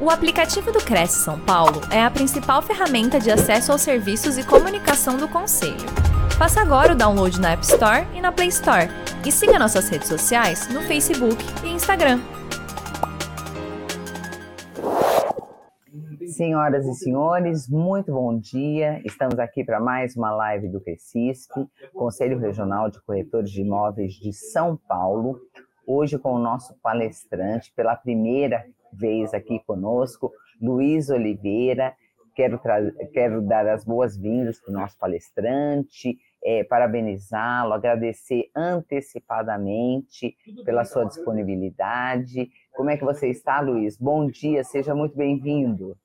O aplicativo do Cresce São Paulo é a principal ferramenta de acesso aos serviços e comunicação do Conselho. Faça agora o download na App Store e na Play Store. E siga nossas redes sociais no Facebook e Instagram. Senhoras e senhores, muito bom dia. Estamos aqui para mais uma live do CRECISP, Conselho Regional de Corretores de Imóveis de São Paulo. Hoje com o nosso palestrante, pela primeira vez aqui conosco, Luiz Oliveira. Quero, quero dar as boas-vindas para o nosso palestrante, é, parabenizá-lo, agradecer antecipadamente pela sua disponibilidade. Como é que você está, Luiz? Bom dia, seja muito bem-vindo.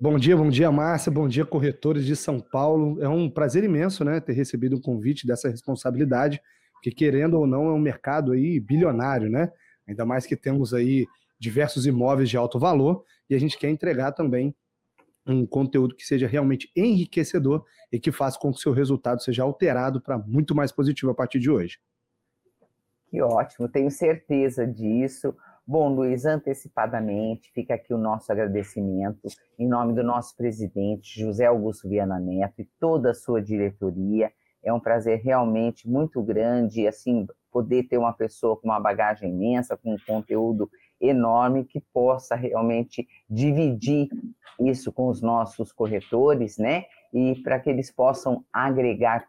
Bom dia, bom dia, Márcia, bom dia, corretores de São Paulo. É um prazer imenso, né, ter recebido um convite dessa responsabilidade, porque querendo ou não é um mercado aí bilionário, né? Ainda mais que temos aí diversos imóveis de alto valor e a gente quer entregar também um conteúdo que seja realmente enriquecedor e que faça com que seu resultado seja alterado para muito mais positivo a partir de hoje. Que ótimo, tenho certeza disso. Bom, Luiz, antecipadamente, fica aqui o nosso agradecimento em nome do nosso presidente, José Augusto Viana Neto, e toda a sua diretoria. É um prazer realmente muito grande, assim, poder ter uma pessoa com uma bagagem imensa, com um conteúdo enorme que possa realmente dividir isso com os nossos corretores, né? E para que eles possam agregar,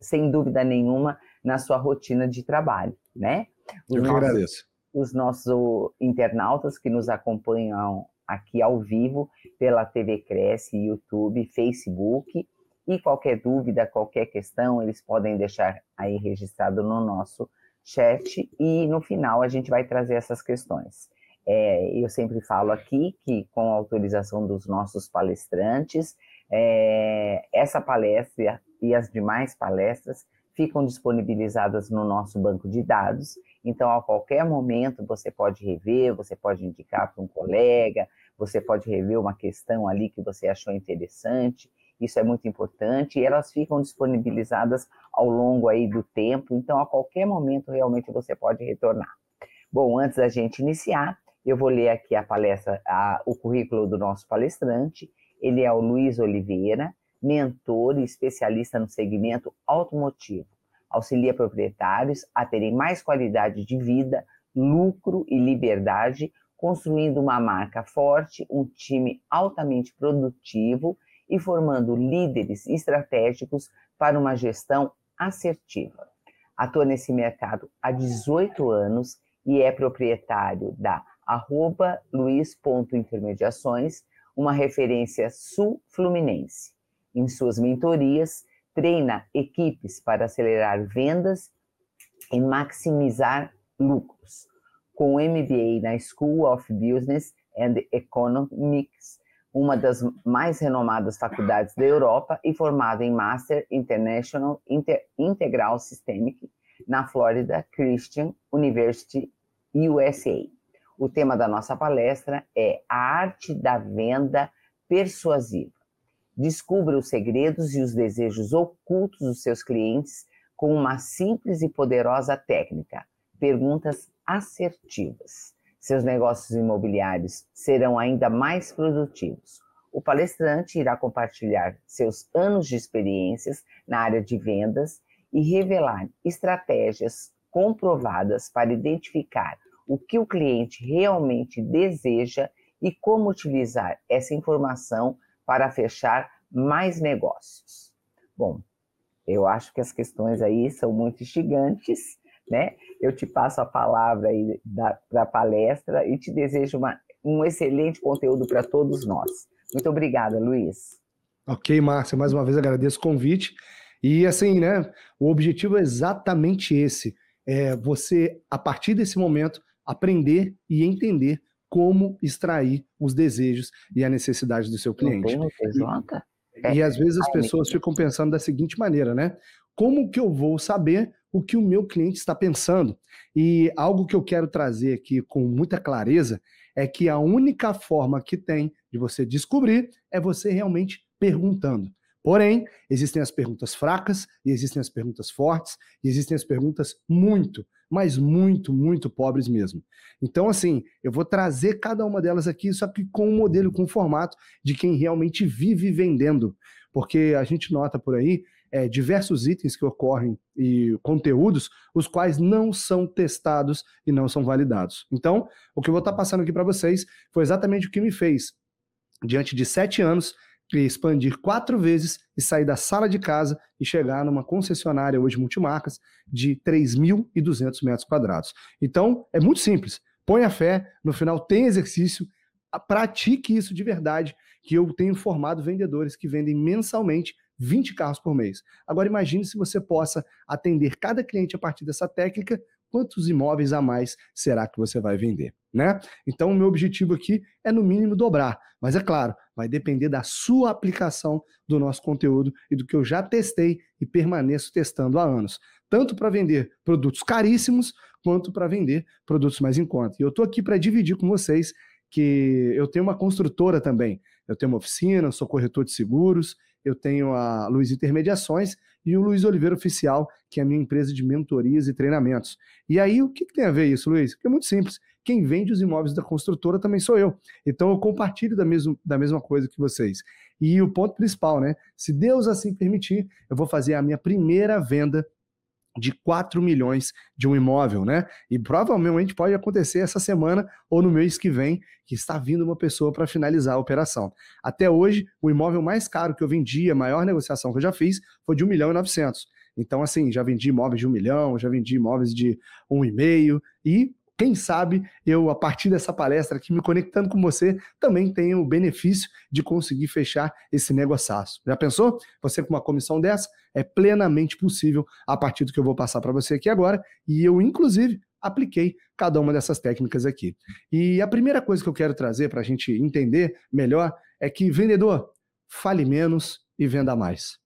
sem dúvida nenhuma, na sua rotina de trabalho, né? Os Eu que nossos, agradeço. Os nossos internautas que nos acompanham aqui ao vivo pela TV Cresce, YouTube, Facebook. E qualquer dúvida, qualquer questão, eles podem deixar aí registrado no nosso chat e no final a gente vai trazer essas questões. É, eu sempre falo aqui que, com a autorização dos nossos palestrantes, é, essa palestra e as demais palestras ficam disponibilizadas no nosso banco de dados. Então, a qualquer momento, você pode rever, você pode indicar para um colega, você pode rever uma questão ali que você achou interessante isso é muito importante, e elas ficam disponibilizadas ao longo aí do tempo, então a qualquer momento realmente você pode retornar. Bom, antes da gente iniciar, eu vou ler aqui a palestra, a, o currículo do nosso palestrante. Ele é o Luiz Oliveira, mentor e especialista no segmento automotivo. Auxilia proprietários a terem mais qualidade de vida, lucro e liberdade, construindo uma marca forte, um time altamente produtivo e formando líderes estratégicos para uma gestão assertiva. Atua nesse mercado há 18 anos e é proprietário da arroba luiz.intermediações, uma referência sul-fluminense. Em suas mentorias, treina equipes para acelerar vendas e maximizar lucros. Com MBA na School of Business and Economics uma das mais renomadas faculdades da Europa e formado em Master International Inter Integral Systemic na Florida Christian University, USA. O tema da nossa palestra é a arte da venda persuasiva. Descubra os segredos e os desejos ocultos dos seus clientes com uma simples e poderosa técnica, perguntas assertivas seus negócios imobiliários serão ainda mais produtivos. O palestrante irá compartilhar seus anos de experiências na área de vendas e revelar estratégias comprovadas para identificar o que o cliente realmente deseja e como utilizar essa informação para fechar mais negócios. Bom, eu acho que as questões aí são muito instigantes né? Eu te passo a palavra aí para a palestra e te desejo uma, um excelente conteúdo para todos nós. Muito obrigada, Luiz. Ok, Márcia, mais uma vez agradeço o convite. E assim, né? O objetivo é exatamente esse: é você, a partir desse momento, aprender e entender como extrair os desejos e a necessidade do seu cliente. Não tem e, e às vezes as pessoas ficam pensando da seguinte maneira, né? Como que eu vou saber o que o meu cliente está pensando. E algo que eu quero trazer aqui com muita clareza é que a única forma que tem de você descobrir é você realmente perguntando. Porém, existem as perguntas fracas, e existem as perguntas fortes, e existem as perguntas muito, mas muito, muito pobres mesmo. Então, assim, eu vou trazer cada uma delas aqui, só que com um modelo, com um formato de quem realmente vive vendendo. Porque a gente nota por aí é, diversos itens que ocorrem e conteúdos, os quais não são testados e não são validados. Então, o que eu vou estar passando aqui para vocês foi exatamente o que me fez, diante de sete anos, expandir quatro vezes e sair da sala de casa e chegar numa concessionária hoje multimarcas de 3.200 metros quadrados. Então, é muito simples. Põe a fé, no final tem exercício, pratique isso de verdade, que eu tenho formado vendedores que vendem mensalmente 20 carros por mês. Agora imagine se você possa atender cada cliente a partir dessa técnica, quantos imóveis a mais será que você vai vender, né? Então o meu objetivo aqui é no mínimo dobrar, mas é claro, vai depender da sua aplicação do nosso conteúdo e do que eu já testei e permaneço testando há anos, tanto para vender produtos caríssimos quanto para vender produtos mais em conta. E eu estou aqui para dividir com vocês que eu tenho uma construtora também. Eu tenho uma oficina, sou corretor de seguros, eu tenho a Luiz Intermediações e o Luiz Oliveira Oficial, que é a minha empresa de mentorias e treinamentos. E aí, o que, que tem a ver isso, Luiz? Porque é muito simples. Quem vende os imóveis da construtora também sou eu. Então eu compartilho da, mesmo, da mesma coisa que vocês. E o ponto principal, né? Se Deus assim permitir, eu vou fazer a minha primeira venda de 4 milhões de um imóvel, né? E provavelmente pode acontecer essa semana ou no mês que vem, que está vindo uma pessoa para finalizar a operação. Até hoje, o imóvel mais caro que eu vendi, a maior negociação que eu já fiz, foi de 1 milhão e 900. Então, assim, já vendi imóveis de 1 milhão, já vendi imóveis de 1,5 e quem sabe eu, a partir dessa palestra aqui, me conectando com você, também tenho o benefício de conseguir fechar esse negociaço. Já pensou? Você com uma comissão dessa é plenamente possível a partir do que eu vou passar para você aqui agora. E eu, inclusive, apliquei cada uma dessas técnicas aqui. E a primeira coisa que eu quero trazer para a gente entender melhor é que vendedor fale menos e venda mais.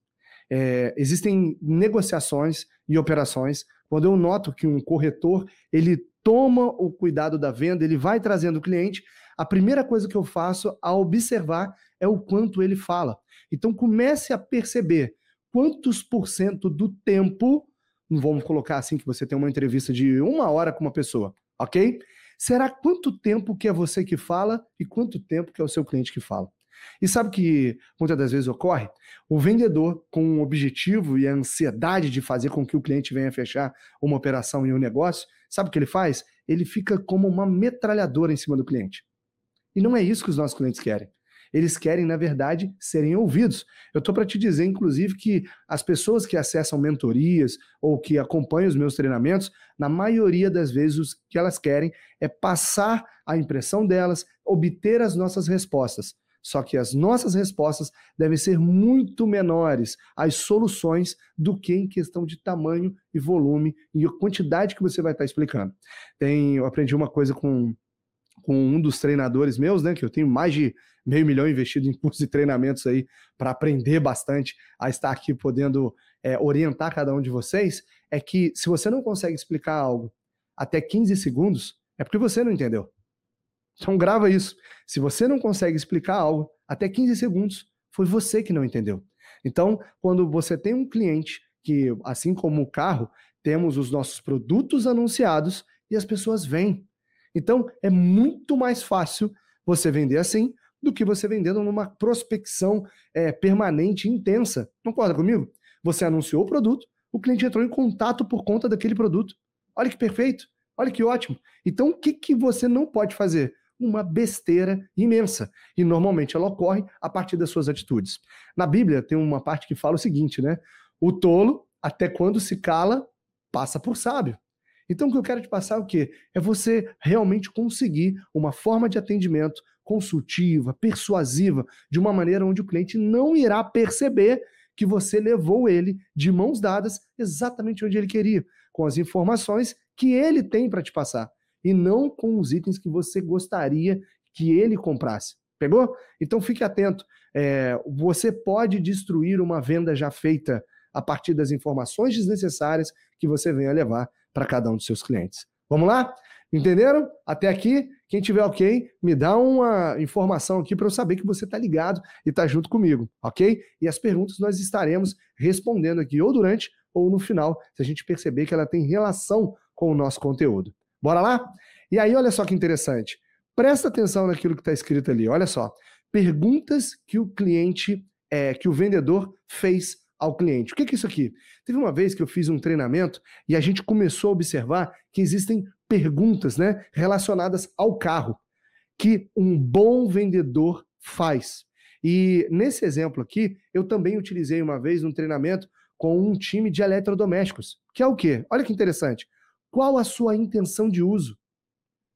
É, existem negociações e operações quando eu noto que um corretor ele toma o cuidado da venda, ele vai trazendo o cliente, a primeira coisa que eu faço a observar é o quanto ele fala. Então comece a perceber quantos por cento do tempo, vamos colocar assim que você tem uma entrevista de uma hora com uma pessoa, ok? Será quanto tempo que é você que fala e quanto tempo que é o seu cliente que fala? E sabe que muitas das vezes ocorre? O vendedor, com o objetivo e a ansiedade de fazer com que o cliente venha fechar uma operação e um negócio, sabe o que ele faz? Ele fica como uma metralhadora em cima do cliente. E não é isso que os nossos clientes querem. Eles querem, na verdade, serem ouvidos. Eu estou para te dizer, inclusive, que as pessoas que acessam mentorias ou que acompanham os meus treinamentos, na maioria das vezes, o que elas querem é passar a impressão delas, obter as nossas respostas. Só que as nossas respostas devem ser muito menores às soluções do que em questão de tamanho e volume e a quantidade que você vai estar explicando. Tem, eu aprendi uma coisa com, com um dos treinadores meus, né? Que eu tenho mais de meio milhão investido em cursos e treinamentos aí para aprender bastante a estar aqui podendo é, orientar cada um de vocês. É que se você não consegue explicar algo até 15 segundos, é porque você não entendeu. Então grava isso. Se você não consegue explicar algo até 15 segundos, foi você que não entendeu. Então, quando você tem um cliente que, assim como o carro, temos os nossos produtos anunciados e as pessoas vêm. Então, é muito mais fácil você vender assim do que você vendendo numa prospecção é, permanente intensa. Concorda comigo? Você anunciou o produto, o cliente entrou em contato por conta daquele produto. Olha que perfeito, olha que ótimo. Então, o que, que você não pode fazer? Uma besteira imensa. E normalmente ela ocorre a partir das suas atitudes. Na Bíblia tem uma parte que fala o seguinte, né? O tolo, até quando se cala, passa por sábio. Então o que eu quero te passar é o quê? É você realmente conseguir uma forma de atendimento consultiva, persuasiva, de uma maneira onde o cliente não irá perceber que você levou ele de mãos dadas exatamente onde ele queria, com as informações que ele tem para te passar e não com os itens que você gostaria que ele comprasse. Pegou? Então fique atento. É, você pode destruir uma venda já feita a partir das informações desnecessárias que você venha levar para cada um dos seus clientes. Vamos lá? Entenderam? Até aqui, quem tiver ok, me dá uma informação aqui para eu saber que você está ligado e está junto comigo, ok? E as perguntas nós estaremos respondendo aqui ou durante ou no final, se a gente perceber que ela tem relação com o nosso conteúdo. Bora lá? E aí, olha só que interessante. Presta atenção naquilo que está escrito ali. Olha só. Perguntas que o cliente, é, que o vendedor fez ao cliente. O que é isso aqui? Teve uma vez que eu fiz um treinamento e a gente começou a observar que existem perguntas né, relacionadas ao carro que um bom vendedor faz. E nesse exemplo aqui, eu também utilizei uma vez um treinamento com um time de eletrodomésticos, que é o quê? Olha que interessante. Qual a sua intenção de uso?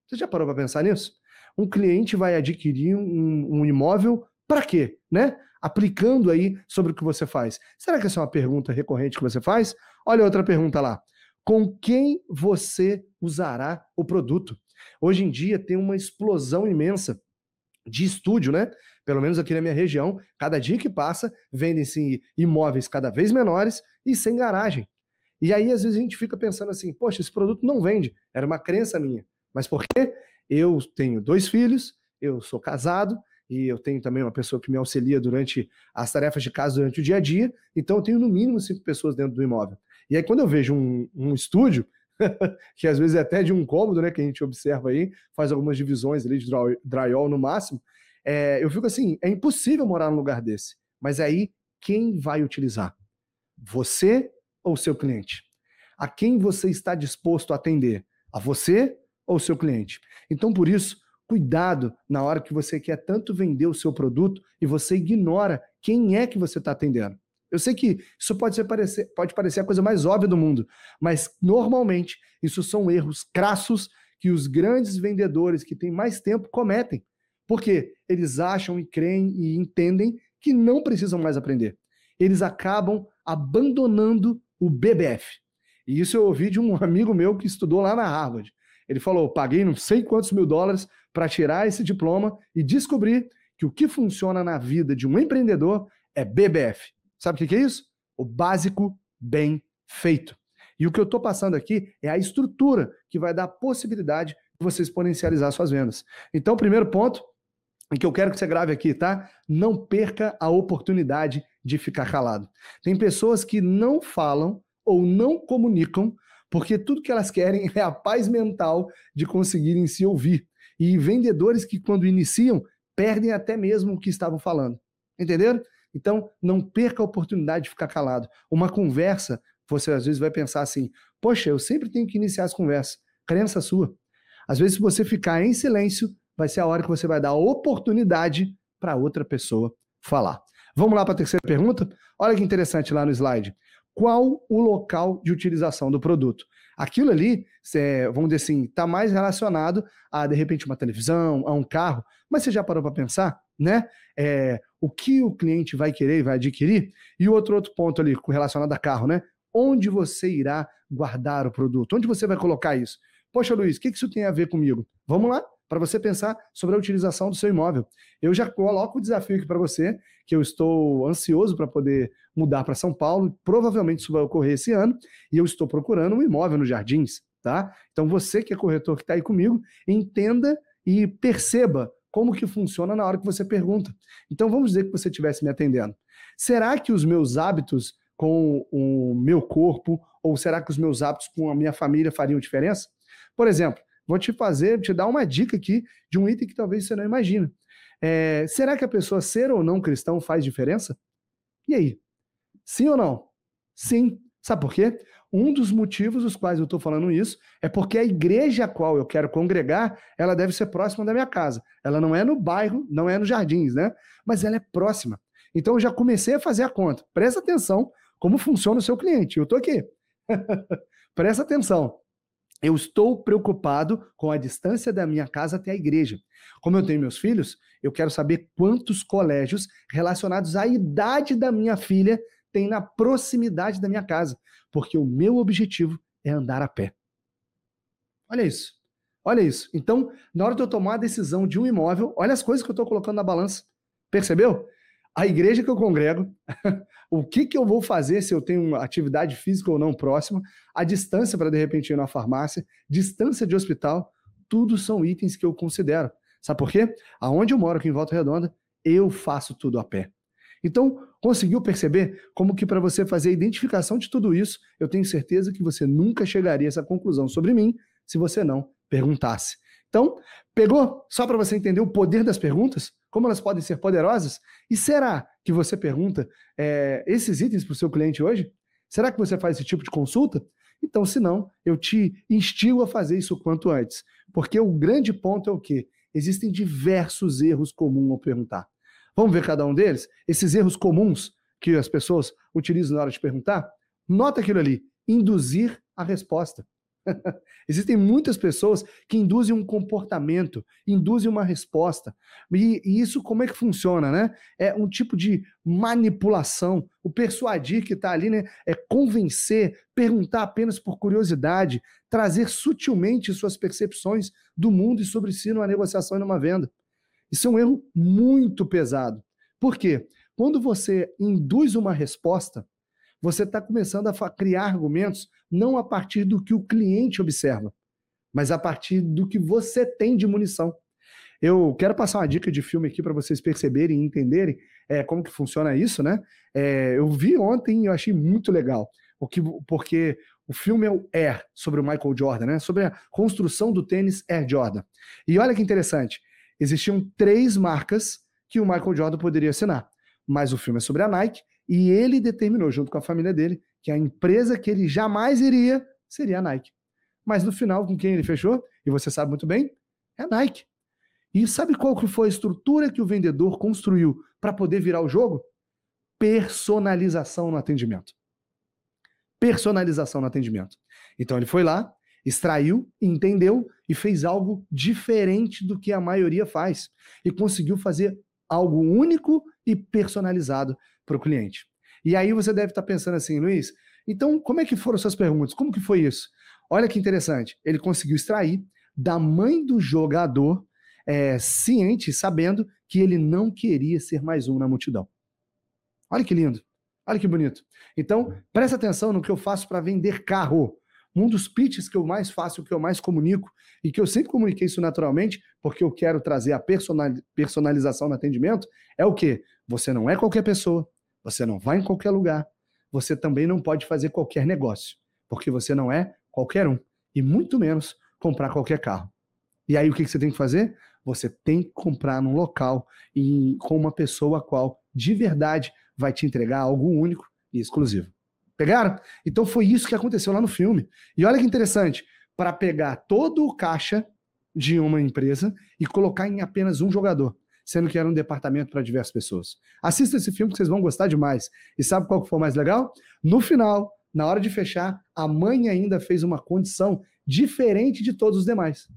Você já parou para pensar nisso? Um cliente vai adquirir um, um imóvel para quê? Né? Aplicando aí sobre o que você faz. Será que essa é uma pergunta recorrente que você faz? Olha outra pergunta lá. Com quem você usará o produto? Hoje em dia tem uma explosão imensa de estúdio, né? Pelo menos aqui na minha região, cada dia que passa, vendem-se imóveis cada vez menores e sem garagem. E aí, às vezes, a gente fica pensando assim: poxa, esse produto não vende. Era uma crença minha. Mas por quê? Eu tenho dois filhos, eu sou casado e eu tenho também uma pessoa que me auxilia durante as tarefas de casa durante o dia a dia. Então, eu tenho no mínimo cinco pessoas dentro do imóvel. E aí, quando eu vejo um, um estúdio, que às vezes é até de um cômodo, né, que a gente observa aí, faz algumas divisões ali de drywall no máximo, é, eu fico assim, é impossível morar num lugar desse. Mas aí, quem vai utilizar? Você ou seu cliente? A quem você está disposto a atender? A você ou seu cliente? Então, por isso, cuidado na hora que você quer tanto vender o seu produto e você ignora quem é que você está atendendo. Eu sei que isso pode, parecer, pode parecer a coisa mais óbvia do mundo, mas normalmente isso são erros crassos que os grandes vendedores que têm mais tempo cometem. Porque eles acham e creem e entendem que não precisam mais aprender. Eles acabam abandonando o BBF. E isso eu ouvi de um amigo meu que estudou lá na Harvard. Ele falou: paguei não sei quantos mil dólares para tirar esse diploma e descobrir que o que funciona na vida de um empreendedor é BBF. Sabe o que é isso? O básico bem feito. E o que eu estou passando aqui é a estrutura que vai dar a possibilidade de você exponencializar suas vendas. Então, primeiro ponto, e que eu quero que você grave aqui, tá? Não perca a oportunidade de ficar calado. Tem pessoas que não falam ou não comunicam porque tudo que elas querem é a paz mental de conseguirem se ouvir. E vendedores que, quando iniciam, perdem até mesmo o que estavam falando. Entenderam? Então, não perca a oportunidade de ficar calado. Uma conversa, você às vezes vai pensar assim: poxa, eu sempre tenho que iniciar as conversas. Crença sua. Às vezes, se você ficar em silêncio, vai ser a hora que você vai dar oportunidade para outra pessoa falar. Vamos lá para a terceira pergunta? Olha que interessante lá no slide. Qual o local de utilização do produto? Aquilo ali, vamos dizer assim, está mais relacionado a, de repente, uma televisão, a um carro, mas você já parou para pensar, né? É, o que o cliente vai querer e vai adquirir? E outro outro ponto ali relacionado a carro, né? Onde você irá guardar o produto? Onde você vai colocar isso? Poxa, Luiz, o que isso tem a ver comigo? Vamos lá, para você pensar sobre a utilização do seu imóvel. Eu já coloco o desafio aqui para você, que eu estou ansioso para poder mudar para São Paulo. Provavelmente isso vai ocorrer esse ano, e eu estou procurando um imóvel nos Jardins, tá? Então você que é corretor que está aí comigo, entenda e perceba como que funciona na hora que você pergunta. Então vamos dizer que você estivesse me atendendo. Será que os meus hábitos com o meu corpo ou será que os meus hábitos com a minha família fariam diferença? Por exemplo, vou te fazer, te dar uma dica aqui de um item que talvez você não imagina. É, será que a pessoa ser ou não cristão faz diferença? E aí? Sim ou não? Sim. Sabe por quê? Um dos motivos dos quais eu estou falando isso é porque a igreja a qual eu quero congregar, ela deve ser próxima da minha casa. Ela não é no bairro, não é nos jardins, né? Mas ela é próxima. Então eu já comecei a fazer a conta. Presta atenção como funciona o seu cliente. Eu estou aqui. Presta atenção. Eu estou preocupado com a distância da minha casa até a igreja. Como eu tenho meus filhos, eu quero saber quantos colégios relacionados à idade da minha filha tem na proximidade da minha casa porque o meu objetivo é andar a pé. Olha isso. Olha isso. Então, na hora de eu tomar a decisão de um imóvel, olha as coisas que eu estou colocando na balança. Percebeu? A igreja que eu congrego, o que, que eu vou fazer se eu tenho atividade física ou não próxima, a distância para de repente ir na farmácia, distância de hospital, tudo são itens que eu considero. Sabe por quê? Aonde eu moro aqui em Volta Redonda, eu faço tudo a pé. Então, conseguiu perceber como que para você fazer a identificação de tudo isso, eu tenho certeza que você nunca chegaria a essa conclusão sobre mim se você não perguntasse. Então, pegou? Só para você entender o poder das perguntas, como elas podem ser poderosas? E será que você pergunta é, esses itens para o seu cliente hoje? Será que você faz esse tipo de consulta? Então, se não, eu te instigo a fazer isso o quanto antes. Porque o grande ponto é o quê? Existem diversos erros comuns ao perguntar. Vamos ver cada um deles? Esses erros comuns que as pessoas utilizam na hora de perguntar? Nota aquilo ali: induzir a resposta. Existem muitas pessoas que induzem um comportamento, induzem uma resposta. E, e, isso como é que funciona, né? É um tipo de manipulação. O persuadir que está ali, né? É convencer, perguntar apenas por curiosidade, trazer sutilmente suas percepções do mundo e sobre si numa negociação e numa venda. Isso é um erro muito pesado. Por quê? Quando você induz uma resposta, você está começando a criar argumentos não a partir do que o cliente observa, mas a partir do que você tem de munição. Eu quero passar uma dica de filme aqui para vocês perceberem e entenderem é, como que funciona isso, né? É, eu vi ontem e eu achei muito legal, o que, porque o filme é o Air, sobre o Michael Jordan, né? Sobre a construção do tênis Air Jordan. E olha que interessante, existiam três marcas que o Michael Jordan poderia assinar, mas o filme é sobre a Nike e ele determinou, junto com a família dele, que a empresa que ele jamais iria seria a Nike. Mas no final, com quem ele fechou, e você sabe muito bem, é a Nike. E sabe qual que foi a estrutura que o vendedor construiu para poder virar o jogo? Personalização no atendimento. Personalização no atendimento. Então ele foi lá, extraiu, entendeu e fez algo diferente do que a maioria faz. E conseguiu fazer algo único e personalizado para o cliente. E aí você deve estar pensando assim, Luiz, então como é que foram suas perguntas? Como que foi isso? Olha que interessante, ele conseguiu extrair da mãe do jogador, é, ciente, sabendo que ele não queria ser mais um na multidão. Olha que lindo, olha que bonito. Então, presta atenção no que eu faço para vender carro. Um dos pitches que eu mais faço, que eu mais comunico, e que eu sempre comuniquei isso naturalmente, porque eu quero trazer a personalização no atendimento, é o que? Você não é qualquer pessoa, você não vai em qualquer lugar. Você também não pode fazer qualquer negócio, porque você não é qualquer um, e muito menos comprar qualquer carro. E aí o que você tem que fazer? Você tem que comprar num local e com uma pessoa a qual de verdade vai te entregar algo único e exclusivo. Pegaram? Então foi isso que aconteceu lá no filme. E olha que interessante, para pegar todo o caixa de uma empresa e colocar em apenas um jogador sendo que era um departamento para diversas pessoas. Assista esse filme que vocês vão gostar demais. E sabe qual que foi mais legal? No final, na hora de fechar, a mãe ainda fez uma condição diferente de todos os demais.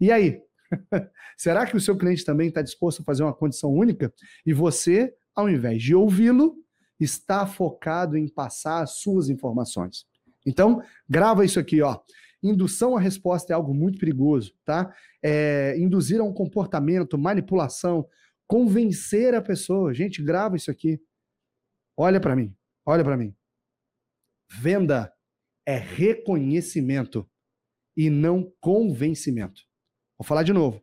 E aí? Será que o seu cliente também está disposto a fazer uma condição única? E você, ao invés de ouvi-lo, está focado em passar as suas informações. Então, grava isso aqui, ó. Indução à resposta é algo muito perigoso, tá? É, induzir a um comportamento, manipulação, convencer a pessoa. Gente, grava isso aqui. Olha para mim, olha para mim. Venda é reconhecimento e não convencimento. Vou falar de novo.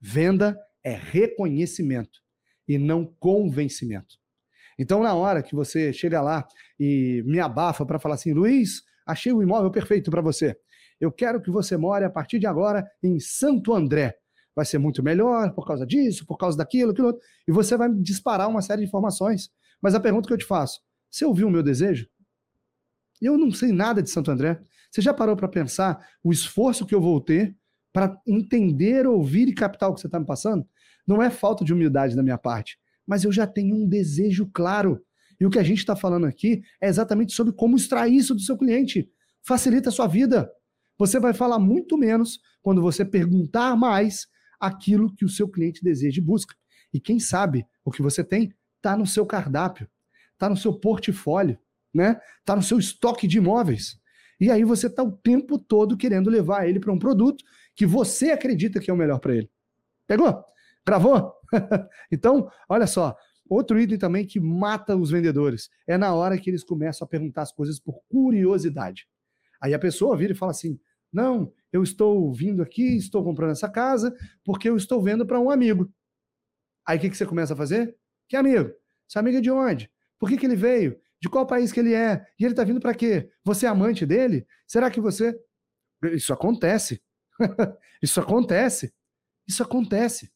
Venda é reconhecimento e não convencimento. Então, na hora que você chega lá e me abafa para falar assim, Luiz, achei o imóvel perfeito para você. Eu quero que você more a partir de agora em Santo André. Vai ser muito melhor por causa disso, por causa daquilo, aquilo outro. E você vai disparar uma série de informações. Mas a pergunta que eu te faço: você ouviu o meu desejo? Eu não sei nada de Santo André. Você já parou para pensar o esforço que eu vou ter para entender, ouvir e captar o que você está me passando? Não é falta de humildade da minha parte, mas eu já tenho um desejo claro. E o que a gente está falando aqui é exatamente sobre como extrair isso do seu cliente. Facilita a sua vida. Você vai falar muito menos quando você perguntar mais aquilo que o seu cliente deseja e busca. E quem sabe o que você tem está no seu cardápio, está no seu portfólio, né? Está no seu estoque de imóveis. E aí você está o tempo todo querendo levar ele para um produto que você acredita que é o melhor para ele. Pegou? Gravou? então, olha só, outro item também que mata os vendedores é na hora que eles começam a perguntar as coisas por curiosidade. Aí a pessoa vira e fala assim: não, eu estou vindo aqui, estou comprando essa casa porque eu estou vendo para um amigo. Aí o que, que você começa a fazer? Que amigo? Seu amigo é de onde? Por que, que ele veio? De qual país que ele é? E ele está vindo para quê? Você é amante dele? Será que você. Isso acontece. Isso acontece. Isso acontece.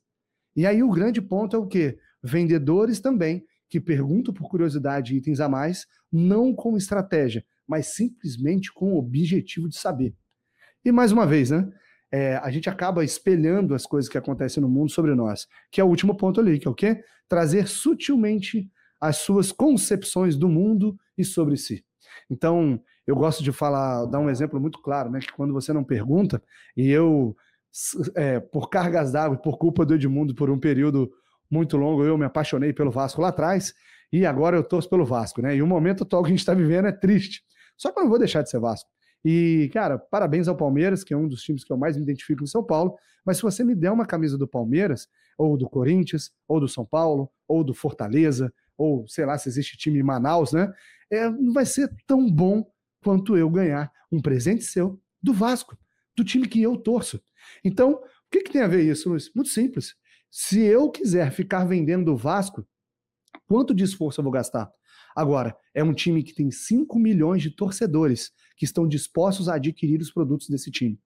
E aí o grande ponto é o quê? Vendedores também que perguntam por curiosidade itens a mais, não com estratégia, mas simplesmente com o objetivo de saber. E mais uma vez, né? É, a gente acaba espelhando as coisas que acontecem no mundo sobre nós, que é o último ponto ali, que é o quê? Trazer sutilmente as suas concepções do mundo e sobre si. Então, eu gosto de falar, dar um exemplo muito claro, né? Que quando você não pergunta, e eu, é, por cargas d'água, por culpa do Edmundo, por um período muito longo, eu me apaixonei pelo Vasco lá atrás, e agora eu torço pelo Vasco, né? E o momento atual que a gente está vivendo é triste. Só que eu não vou deixar de ser Vasco. E, cara, parabéns ao Palmeiras, que é um dos times que eu mais me identifico em São Paulo. Mas se você me der uma camisa do Palmeiras, ou do Corinthians, ou do São Paulo, ou do Fortaleza, ou sei lá se existe time em Manaus, né? É, não vai ser tão bom quanto eu ganhar um presente seu do Vasco, do time que eu torço. Então, o que, que tem a ver isso, Luiz? Muito simples. Se eu quiser ficar vendendo o Vasco, quanto de esforço eu vou gastar? Agora, é um time que tem 5 milhões de torcedores que estão dispostos a adquirir os produtos desse time.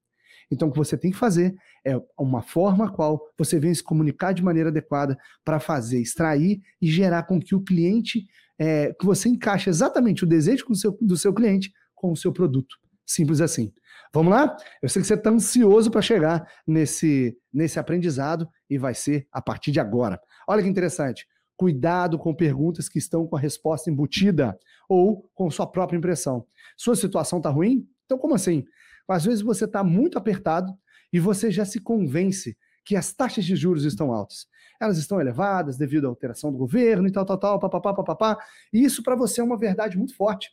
Então, o que você tem que fazer é uma forma qual você vem se comunicar de maneira adequada para fazer, extrair e gerar com que o cliente, é, que você encaixe exatamente o desejo do seu, do seu cliente com o seu produto. Simples assim. Vamos lá? Eu sei que você está ansioso para chegar nesse, nesse aprendizado e vai ser a partir de agora. Olha que interessante. Cuidado com perguntas que estão com a resposta embutida ou com sua própria impressão. Sua situação está ruim? Então, como assim? Às vezes você está muito apertado e você já se convence que as taxas de juros estão altas. Elas estão elevadas devido à alteração do governo e tal, tal, tal, papapá, papapá. E isso para você é uma verdade muito forte.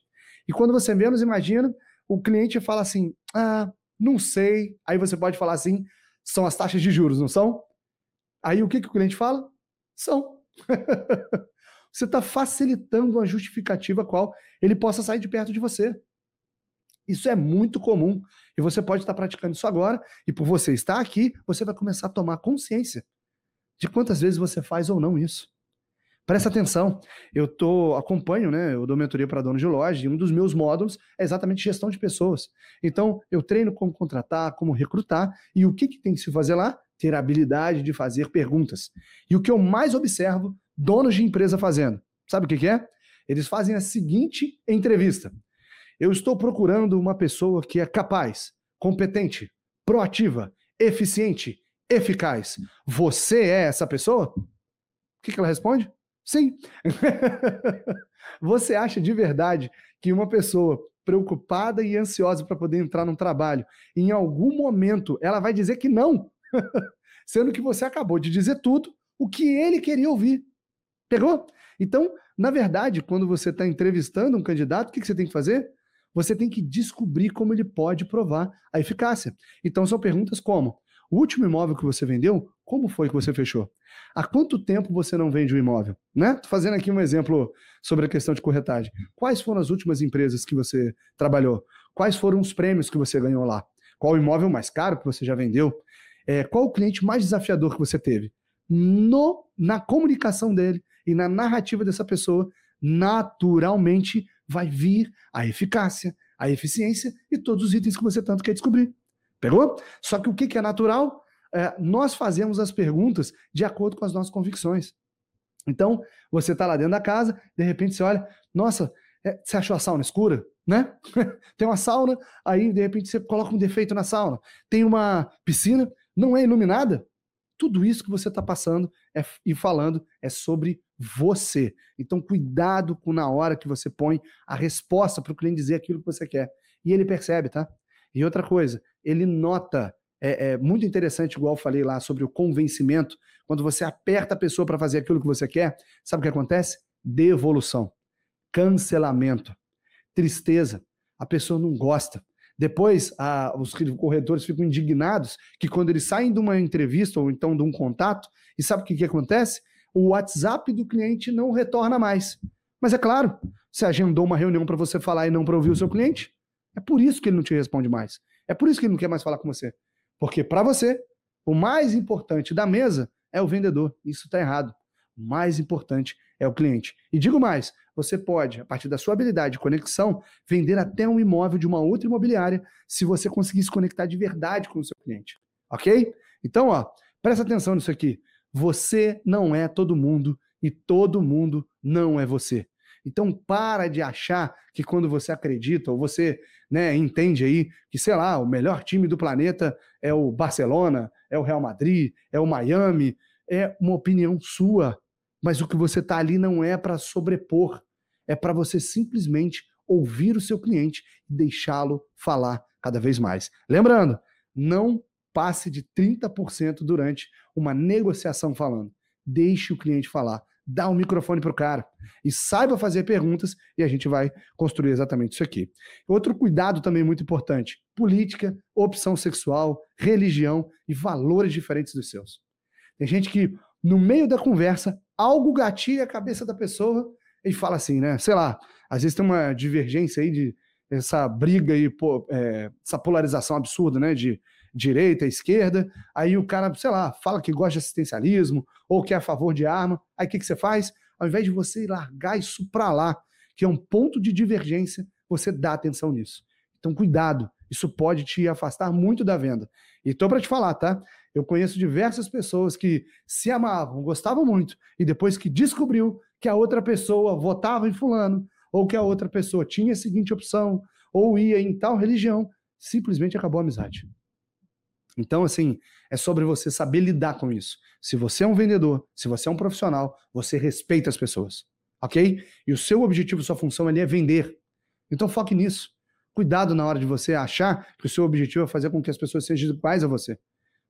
E quando você menos imagina, o cliente fala assim: ah, não sei. Aí você pode falar assim: são as taxas de juros, não são? Aí o que, que o cliente fala? São. você está facilitando uma justificativa qual ele possa sair de perto de você. Isso é muito comum. E você pode estar praticando isso agora, e por você estar aqui, você vai começar a tomar consciência de quantas vezes você faz ou não isso. Presta atenção, eu tô, acompanho, né? Eu dou mentoria para dono de loja e um dos meus módulos é exatamente gestão de pessoas. Então, eu treino como contratar, como recrutar, e o que, que tem que se fazer lá? Ter a habilidade de fazer perguntas. E o que eu mais observo donos de empresa fazendo, sabe o que, que é? Eles fazem a seguinte entrevista: Eu estou procurando uma pessoa que é capaz, competente, proativa, eficiente, eficaz. Você é essa pessoa? O que, que ela responde? Sim. Você acha de verdade que uma pessoa preocupada e ansiosa para poder entrar num trabalho, em algum momento ela vai dizer que não? Sendo que você acabou de dizer tudo o que ele queria ouvir. Pegou? Então, na verdade, quando você está entrevistando um candidato, o que, que você tem que fazer? Você tem que descobrir como ele pode provar a eficácia. Então, são perguntas como: o último imóvel que você vendeu, como foi que você fechou? Há quanto tempo você não vende o um imóvel? Né? Tô fazendo aqui um exemplo sobre a questão de corretagem. Quais foram as últimas empresas que você trabalhou? Quais foram os prêmios que você ganhou lá? Qual o imóvel mais caro que você já vendeu? É, qual o cliente mais desafiador que você teve? No, na comunicação dele e na narrativa dessa pessoa, naturalmente vai vir a eficácia, a eficiência e todos os itens que você tanto quer descobrir. Pegou? Só que o que é natural? É, nós fazemos as perguntas de acordo com as nossas convicções. Então, você está lá dentro da casa, de repente você olha, nossa, é, você achou a sauna escura? Né? Tem uma sauna, aí de repente você coloca um defeito na sauna. Tem uma piscina, não é iluminada, tudo isso que você está passando é, e falando é sobre você. Então, cuidado com na hora que você põe a resposta para o cliente dizer aquilo que você quer. E ele percebe, tá? E outra coisa, ele nota. É, é muito interessante, igual eu falei lá sobre o convencimento. Quando você aperta a pessoa para fazer aquilo que você quer, sabe o que acontece? Devolução, cancelamento, tristeza. A pessoa não gosta. Depois, a, os corretores ficam indignados que quando eles saem de uma entrevista ou então de um contato, e sabe o que, que acontece? O WhatsApp do cliente não retorna mais. Mas é claro, você agendou uma reunião para você falar e não para ouvir o seu cliente, é por isso que ele não te responde mais. É por isso que ele não quer mais falar com você. Porque para você, o mais importante da mesa é o vendedor. Isso está errado. Mais importante é o cliente. E digo mais, você pode, a partir da sua habilidade de conexão, vender até um imóvel de uma outra imobiliária se você conseguir se conectar de verdade com o seu cliente. Ok? Então, ó, presta atenção nisso aqui. Você não é todo mundo e todo mundo não é você. Então para de achar que quando você acredita ou você né, entende aí que, sei lá, o melhor time do planeta é o Barcelona, é o Real Madrid, é o Miami, é uma opinião sua. Mas o que você está ali não é para sobrepor, é para você simplesmente ouvir o seu cliente e deixá-lo falar cada vez mais. Lembrando, não passe de 30% durante uma negociação falando. Deixe o cliente falar dá o um microfone para o cara e saiba fazer perguntas e a gente vai construir exatamente isso aqui. Outro cuidado também muito importante: política, opção sexual, religião e valores diferentes dos seus. Tem gente que, no meio da conversa, algo gatilha a cabeça da pessoa e fala assim, né? Sei lá, às vezes tem uma divergência aí de essa briga e pô, é, essa polarização absurda, né? De direita, esquerda, aí o cara, sei lá, fala que gosta de assistencialismo ou que é a favor de arma, aí o que, que você faz? Ao invés de você largar isso para lá, que é um ponto de divergência, você dá atenção nisso. Então, cuidado, isso pode te afastar muito da venda. E tô para te falar, tá? Eu conheço diversas pessoas que se amavam, gostavam muito, e depois que descobriu que a outra pessoa votava em fulano, ou que a outra pessoa tinha a seguinte opção, ou ia em tal religião, simplesmente acabou a amizade. Então, assim, é sobre você saber lidar com isso. Se você é um vendedor, se você é um profissional, você respeita as pessoas, ok? E o seu objetivo, sua função ali é vender. Então, foque nisso. Cuidado na hora de você achar que o seu objetivo é fazer com que as pessoas sejam iguais a você.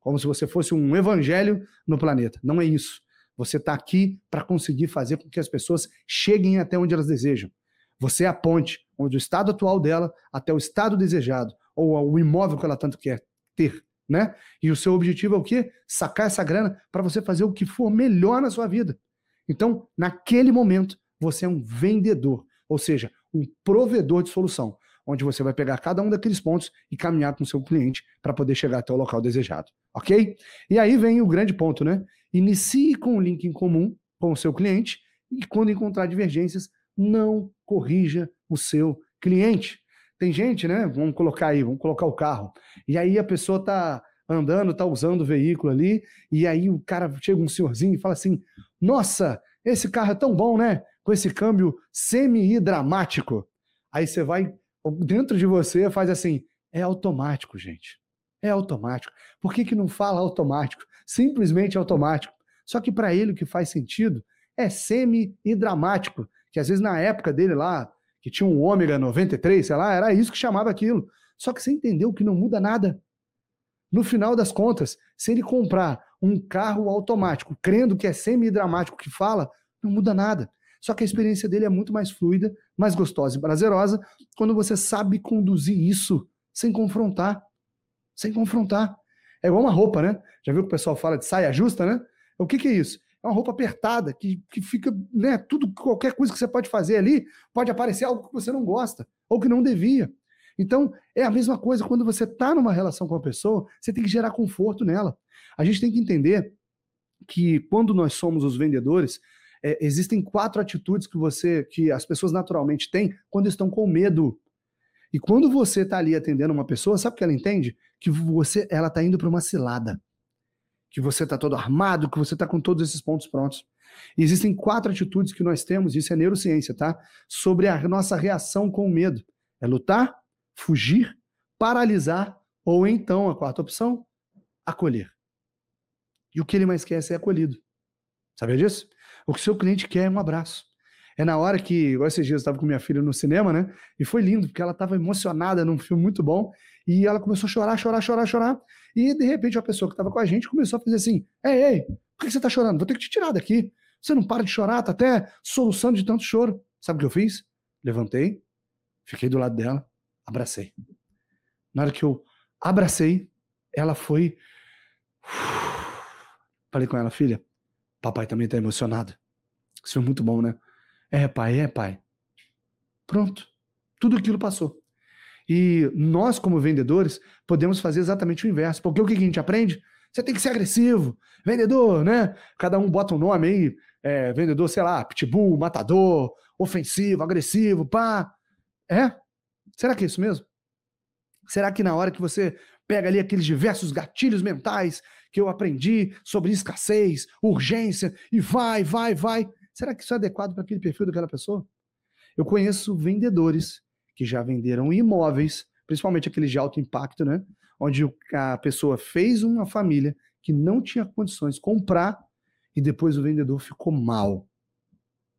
Como se você fosse um evangelho no planeta. Não é isso. Você está aqui para conseguir fazer com que as pessoas cheguem até onde elas desejam. Você é a ponte, onde o estado atual dela até o estado desejado, ou o imóvel que ela tanto quer ter né? E o seu objetivo é o quê? Sacar essa grana para você fazer o que for melhor na sua vida. Então, naquele momento, você é um vendedor, ou seja, um provedor de solução, onde você vai pegar cada um daqueles pontos e caminhar com o seu cliente para poder chegar até o local desejado, ok? E aí vem o grande ponto, né? Inicie com um link em comum com o seu cliente e quando encontrar divergências, não corrija o seu cliente. Tem gente, né? Vamos colocar aí, vamos colocar o carro. E aí a pessoa tá andando, tá usando o veículo ali, e aí o cara chega um senhorzinho e fala assim: Nossa, esse carro é tão bom, né? Com esse câmbio semi-hidramático. Aí você vai, dentro de você, faz assim: É automático, gente. É automático. Por que, que não fala automático? Simplesmente automático. Só que para ele o que faz sentido é semi-hidramático, que às vezes na época dele lá, que tinha um ômega 93, sei lá, era isso que chamava aquilo. Só que você entendeu que não muda nada. No final das contas, se ele comprar um carro automático, crendo que é semi-dramático que fala, não muda nada. Só que a experiência dele é muito mais fluida, mais gostosa e prazerosa quando você sabe conduzir isso sem confrontar. Sem confrontar. É igual uma roupa, né? Já viu que o pessoal fala de saia justa, né? O que, que é isso? é uma roupa apertada, que, que fica, né, tudo, qualquer coisa que você pode fazer ali, pode aparecer algo que você não gosta, ou que não devia. Então, é a mesma coisa quando você está numa relação com a pessoa, você tem que gerar conforto nela. A gente tem que entender que quando nós somos os vendedores, é, existem quatro atitudes que você, que as pessoas naturalmente têm quando estão com medo. E quando você está ali atendendo uma pessoa, sabe o que ela entende? Que você, ela está indo para uma cilada que você está todo armado, que você está com todos esses pontos prontos. E existem quatro atitudes que nós temos, isso é neurociência, tá? Sobre a nossa reação com o medo. É lutar, fugir, paralisar ou então, a quarta opção, acolher. E o que ele mais quer é ser acolhido. Sabia disso? O que seu cliente quer é um abraço. É na hora que, igual esses dias eu estava com minha filha no cinema, né? E foi lindo, porque ela estava emocionada num filme muito bom. E ela começou a chorar, chorar, chorar, chorar. E de repente a pessoa que estava com a gente começou a fazer assim: Ei, ei, por que você está chorando? Vou ter que te tirar daqui. Você não para de chorar, tá até soluçando de tanto choro. Sabe o que eu fiz? Levantei, fiquei do lado dela, abracei. Na hora que eu abracei, ela foi. Falei com ela, filha, papai também está emocionado. Isso foi muito bom, né? É, pai, é, pai. Pronto. Tudo aquilo passou. E nós, como vendedores, podemos fazer exatamente o inverso. Porque o que a gente aprende? Você tem que ser agressivo, vendedor, né? Cada um bota um nome aí é, vendedor, sei lá, pitbull, matador, ofensivo, agressivo, pá. É? Será que é isso mesmo? Será que na hora que você pega ali aqueles diversos gatilhos mentais que eu aprendi sobre escassez, urgência e vai, vai, vai, será que isso é adequado para aquele perfil daquela pessoa? Eu conheço vendedores que já venderam imóveis, principalmente aqueles de alto impacto, né? Onde a pessoa fez uma família que não tinha condições de comprar e depois o vendedor ficou mal.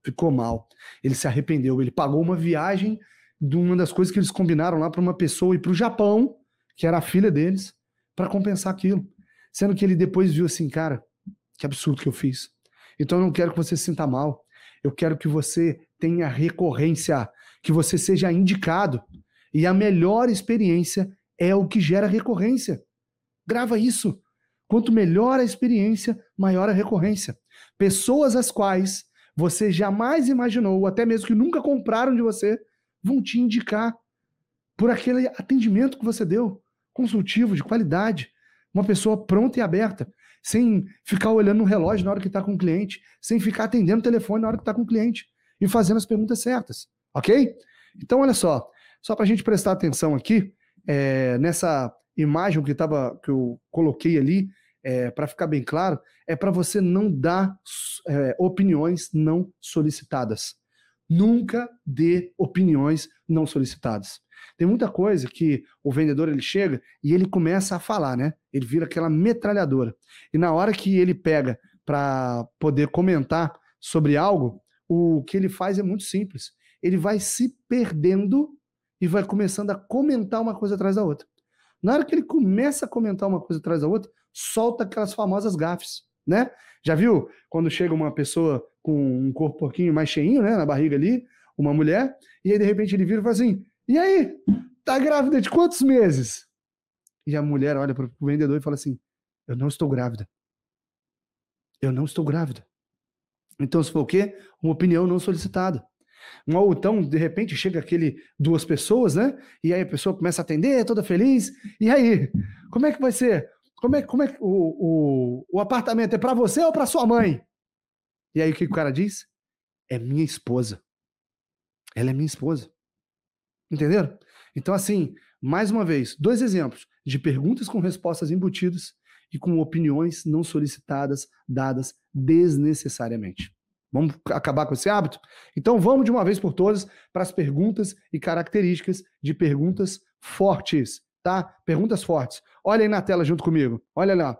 Ficou mal. Ele se arrependeu. Ele pagou uma viagem de uma das coisas que eles combinaram lá para uma pessoa ir para o Japão, que era a filha deles, para compensar aquilo. Sendo que ele depois viu assim, cara, que absurdo que eu fiz. Então eu não quero que você se sinta mal. Eu quero que você tenha recorrência, que você seja indicado. E a melhor experiência é o que gera recorrência. Grava isso. Quanto melhor a experiência, maior a recorrência. Pessoas as quais você jamais imaginou, ou até mesmo que nunca compraram de você, vão te indicar por aquele atendimento que você deu, consultivo, de qualidade, uma pessoa pronta e aberta, sem ficar olhando no relógio na hora que está com o cliente, sem ficar atendendo o telefone na hora que está com o cliente e fazendo as perguntas certas, ok? Então, olha só, só para a gente prestar atenção aqui, é, nessa imagem que, tava, que eu coloquei ali, é, para ficar bem claro, é para você não dar é, opiniões não solicitadas. Nunca dê opiniões não solicitadas. Tem muita coisa que o vendedor ele chega e ele começa a falar, né? Ele vira aquela metralhadora. E na hora que ele pega para poder comentar sobre algo, o que ele faz é muito simples. Ele vai se perdendo e vai começando a comentar uma coisa atrás da outra. Na hora que ele começa a comentar uma coisa atrás da outra, solta aquelas famosas gafes, né? Já viu quando chega uma pessoa com um corpo um pouquinho mais cheinho, né, na barriga ali, uma mulher, e aí de repente ele vira e fala assim: "E aí, tá grávida de quantos meses?" E a mulher olha para o vendedor e fala assim: "Eu não estou grávida. Eu não estou grávida." Então, se for o quê? Uma opinião não solicitada. Ou então, de repente, chega aquele duas pessoas, né? E aí a pessoa começa a atender, toda feliz. E aí, como é que vai ser? Como é, como é que o, o, o apartamento é para você ou para sua mãe? E aí o que o cara diz? É minha esposa. Ela é minha esposa. Entenderam? Então, assim, mais uma vez, dois exemplos de perguntas com respostas embutidas e com opiniões não solicitadas, dadas desnecessariamente. Vamos acabar com esse hábito? Então vamos de uma vez por todas para as perguntas e características de perguntas fortes, tá? Perguntas fortes. Olha aí na tela junto comigo. Olha lá.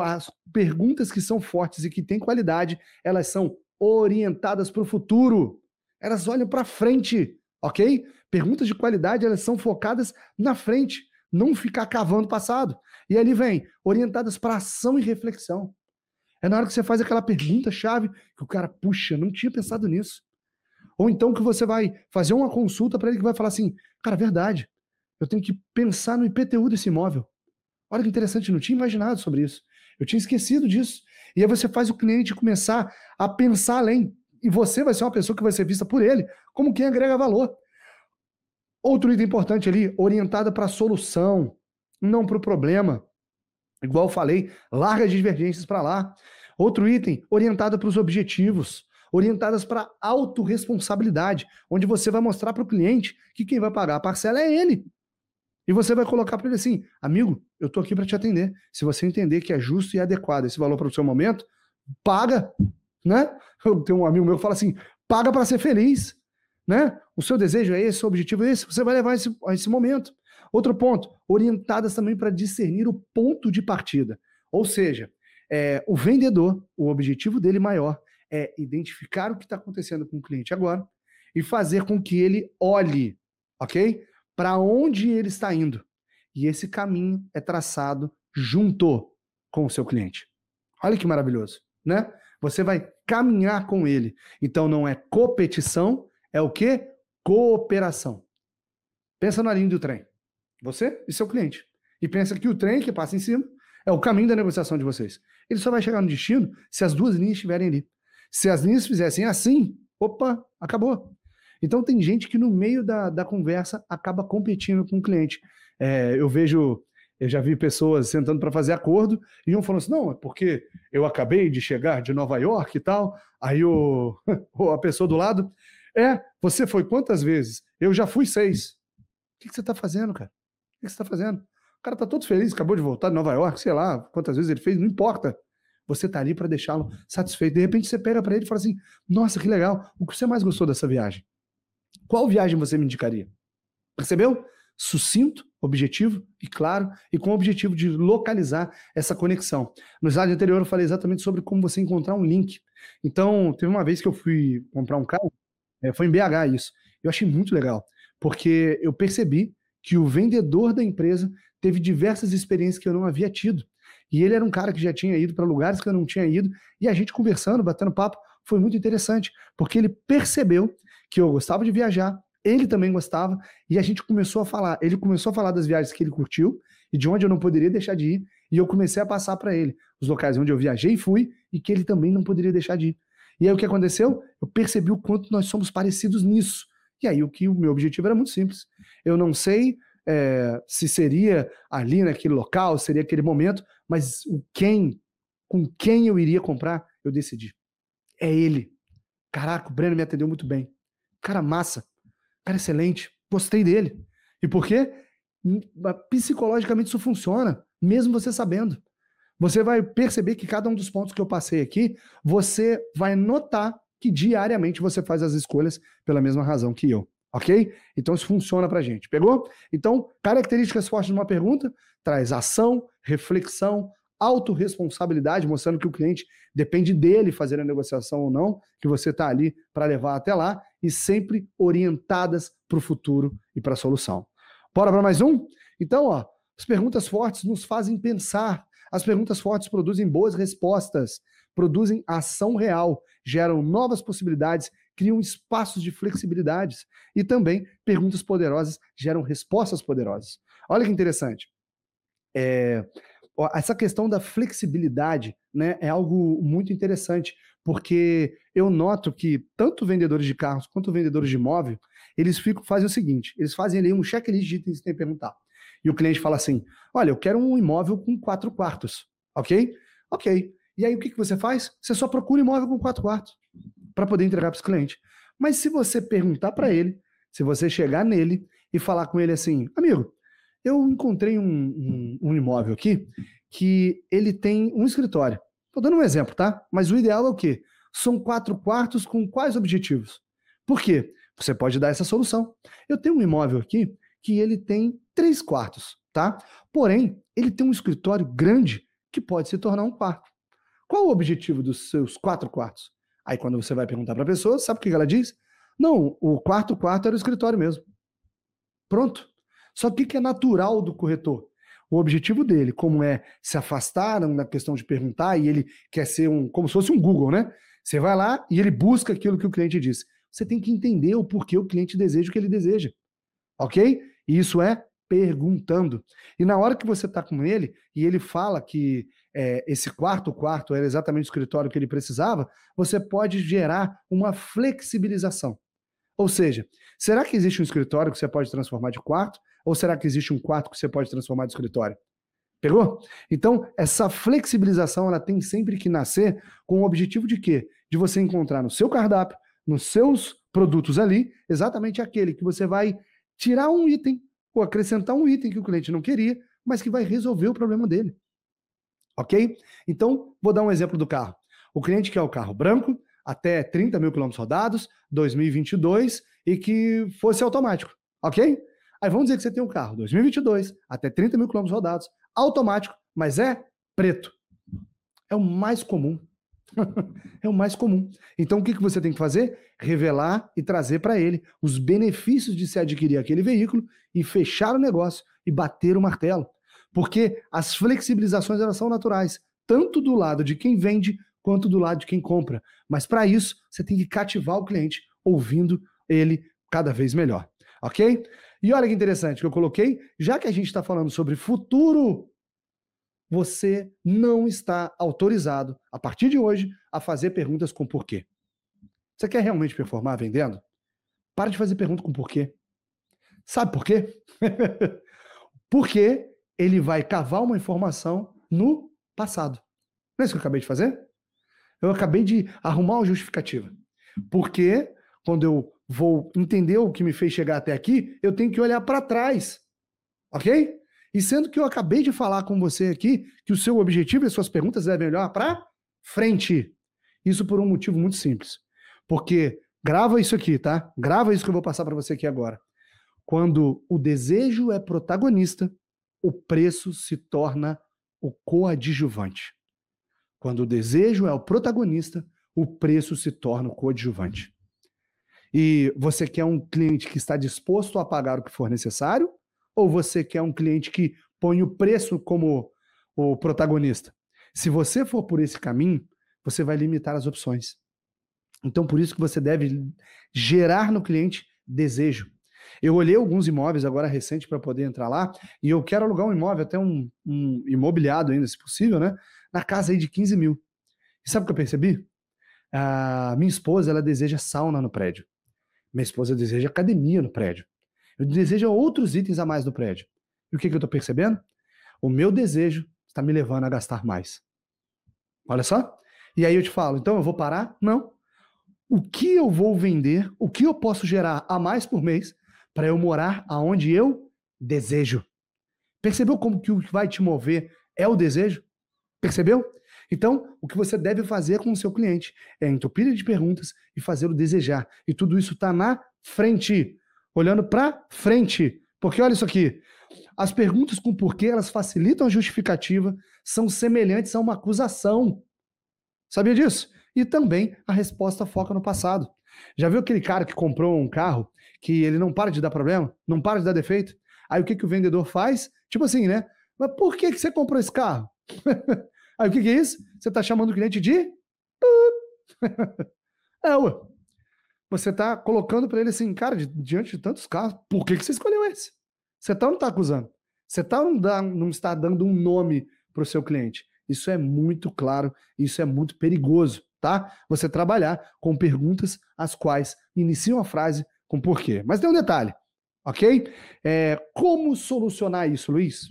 As perguntas que são fortes e que têm qualidade, elas são orientadas para o futuro. Elas olham para frente, ok? Perguntas de qualidade, elas são focadas na frente, não ficar cavando passado. E ali vem, orientadas para ação e reflexão. É na hora que você faz aquela pergunta-chave que o cara, puxa, não tinha pensado nisso. Ou então que você vai fazer uma consulta para ele que vai falar assim, cara, verdade, eu tenho que pensar no IPTU desse imóvel. Olha que interessante, não tinha imaginado sobre isso. Eu tinha esquecido disso. E aí você faz o cliente começar a pensar além. E você vai ser uma pessoa que vai ser vista por ele como quem agrega valor. Outro item importante ali, orientada para a solução, não para o problema. Igual eu falei, larga as divergências para lá. Outro item, orientada para os objetivos, orientadas para autorresponsabilidade, onde você vai mostrar para o cliente que quem vai pagar a parcela é ele. E você vai colocar para ele assim: amigo, eu estou aqui para te atender. Se você entender que é justo e adequado esse valor para o seu momento, paga, né? Eu tenho um amigo meu que fala assim: paga para ser feliz, né? O seu desejo é esse, o objetivo é esse, você vai levar esse, a esse momento. Outro ponto, orientadas também para discernir o ponto de partida. Ou seja, é, o vendedor, o objetivo dele maior é identificar o que está acontecendo com o cliente agora e fazer com que ele olhe, ok? Para onde ele está indo. E esse caminho é traçado junto com o seu cliente. Olha que maravilhoso, né? Você vai caminhar com ele. Então não é competição, é o que? Cooperação. Pensa na linha do trem. Você e seu cliente. E pensa que o trem que passa em cima é o caminho da negociação de vocês. Ele só vai chegar no destino se as duas linhas estiverem ali. Se as linhas fizessem assim, opa, acabou. Então tem gente que no meio da, da conversa acaba competindo com o cliente. É, eu vejo Eu já vi pessoas sentando para fazer acordo e um falando assim: não, é porque eu acabei de chegar de Nova York e tal. Aí o, a pessoa do lado, é, você foi quantas vezes? Eu já fui seis. O que, que você está fazendo, cara? O que, que você está fazendo? O cara está todo feliz, acabou de voltar de Nova York, sei lá quantas vezes ele fez, não importa. Você está ali para deixá-lo satisfeito. De repente você pega para ele e fala assim: Nossa, que legal, o que você mais gostou dessa viagem? Qual viagem você me indicaria? Percebeu? Sucinto, objetivo e claro, e com o objetivo de localizar essa conexão. No slide anterior eu falei exatamente sobre como você encontrar um link. Então, teve uma vez que eu fui comprar um carro, é, foi em BH isso. Eu achei muito legal, porque eu percebi que o vendedor da empresa teve diversas experiências que eu não havia tido. E ele era um cara que já tinha ido para lugares que eu não tinha ido, e a gente conversando, batendo papo, foi muito interessante, porque ele percebeu que eu gostava de viajar, ele também gostava, e a gente começou a falar. Ele começou a falar das viagens que ele curtiu e de onde eu não poderia deixar de ir, e eu comecei a passar para ele os locais onde eu viajei e fui e que ele também não poderia deixar de ir. E aí o que aconteceu? Eu percebi o quanto nós somos parecidos nisso. E aí o que o meu objetivo era muito simples. Eu não sei é, se seria ali naquele local, seria aquele momento, mas o quem, com quem eu iria comprar, eu decidi. É ele. Caraca, o Breno me atendeu muito bem. Cara massa. Cara excelente. Gostei dele. E por quê? Psicologicamente isso funciona, mesmo você sabendo. Você vai perceber que cada um dos pontos que eu passei aqui, você vai notar que diariamente você faz as escolhas pela mesma razão que eu. Ok? Então isso funciona pra gente. Pegou? Então, características fortes de uma pergunta traz ação, reflexão, autorresponsabilidade, mostrando que o cliente depende dele fazer a negociação ou não, que você está ali para levar até lá e sempre orientadas para o futuro e para a solução. Bora para mais um? Então, ó, as perguntas fortes nos fazem pensar. As perguntas fortes produzem boas respostas, produzem ação real, geram novas possibilidades criam espaços de flexibilidades e também perguntas poderosas geram respostas poderosas. Olha que interessante. É, essa questão da flexibilidade né, é algo muito interessante, porque eu noto que tanto vendedores de carros quanto vendedores de imóvel, eles ficam, fazem o seguinte: eles fazem ali um checklist de itens que tem que perguntar. E o cliente fala assim: olha, eu quero um imóvel com quatro quartos, ok? Ok. E aí o que, que você faz? Você só procura imóvel com quatro quartos para poder entregar para os clientes. Mas se você perguntar para ele, se você chegar nele e falar com ele assim, amigo, eu encontrei um, um, um imóvel aqui que ele tem um escritório. Estou dando um exemplo, tá? Mas o ideal é o quê? São quatro quartos com quais objetivos? Por quê? Você pode dar essa solução. Eu tenho um imóvel aqui que ele tem três quartos, tá? Porém, ele tem um escritório grande que pode se tornar um quarto. Qual o objetivo dos seus quatro quartos? Aí quando você vai perguntar para a pessoa, sabe o que ela diz? Não, o quarto quarto era o escritório mesmo. Pronto. Só que o que é natural do corretor? O objetivo dele, como é se afastar na questão de perguntar, e ele quer ser um, como se fosse um Google, né? Você vai lá e ele busca aquilo que o cliente disse. Você tem que entender o porquê o cliente deseja o que ele deseja. Ok? E isso é perguntando. E na hora que você está com ele e ele fala que é, esse quarto quarto era exatamente o escritório que ele precisava, você pode gerar uma flexibilização. Ou seja, será que existe um escritório que você pode transformar de quarto? Ou será que existe um quarto que você pode transformar de escritório? Pegou? Então, essa flexibilização ela tem sempre que nascer com o objetivo de quê? De você encontrar no seu cardápio, nos seus produtos ali, exatamente aquele que você vai tirar um item ou acrescentar um item que o cliente não queria, mas que vai resolver o problema dele. Ok? Então, vou dar um exemplo do carro. O cliente quer o carro branco, até 30 mil quilômetros rodados, 2022, e que fosse automático. Ok? Aí vamos dizer que você tem um carro 2022, até 30 mil quilômetros rodados, automático, mas é preto. É o mais comum. é o mais comum. Então, o que, que você tem que fazer? Revelar e trazer para ele os benefícios de se adquirir aquele veículo e fechar o negócio e bater o martelo. Porque as flexibilizações elas são naturais, tanto do lado de quem vende quanto do lado de quem compra. Mas para isso, você tem que cativar o cliente, ouvindo ele cada vez melhor. Ok? E olha que interessante que eu coloquei, já que a gente está falando sobre futuro, você não está autorizado, a partir de hoje, a fazer perguntas com porquê. Você quer realmente performar vendendo? Para de fazer pergunta com porquê. Sabe por quê? Porque ele vai cavar uma informação no passado. Não é isso que eu acabei de fazer? Eu acabei de arrumar uma justificativa. Porque quando eu vou entender o que me fez chegar até aqui, eu tenho que olhar para trás. Ok? E sendo que eu acabei de falar com você aqui que o seu objetivo e as suas perguntas devem olhar para frente. Isso por um motivo muito simples. Porque grava isso aqui, tá? Grava isso que eu vou passar para você aqui agora. Quando o desejo é protagonista, o preço se torna o coadjuvante. Quando o desejo é o protagonista, o preço se torna o coadjuvante. E você quer um cliente que está disposto a pagar o que for necessário? Ou você quer um cliente que põe o preço como o protagonista? Se você for por esse caminho, você vai limitar as opções. Então, por isso que você deve gerar no cliente desejo. Eu olhei alguns imóveis agora recente para poder entrar lá e eu quero alugar um imóvel, até um, um, imobiliado ainda, se possível, né? Na casa aí de 15 mil. E sabe o que eu percebi? A minha esposa, ela deseja sauna no prédio. Minha esposa deseja academia no prédio. Eu desejo outros itens a mais no prédio. E o que, que eu estou percebendo? O meu desejo está me levando a gastar mais. Olha só. E aí eu te falo, então eu vou parar? Não. O que eu vou vender, o que eu posso gerar a mais por mês para eu morar aonde eu desejo? Percebeu como que o que vai te mover é o desejo? Percebeu? Então, o que você deve fazer com o seu cliente é entupir de perguntas e fazê-lo desejar. E tudo isso está na frente olhando para frente. Porque olha isso aqui. As perguntas com porquê, elas facilitam a justificativa, são semelhantes a uma acusação. Sabia disso? E também a resposta foca no passado. Já viu aquele cara que comprou um carro que ele não para de dar problema, não para de dar defeito? Aí o que, que o vendedor faz? Tipo assim, né? Mas por que, que você comprou esse carro? Aí o que, que é isso? Você está chamando o cliente de. é, ué. Você está colocando para ele assim, cara, diante de tantos casos, por que, que você escolheu esse? Você tá ou não está acusando? Você tá ou não, dá, não está dando um nome para o seu cliente? Isso é muito claro, isso é muito perigoso, tá? Você trabalhar com perguntas as quais iniciam a frase com porquê. Mas tem um detalhe, ok? É, como solucionar isso, Luiz?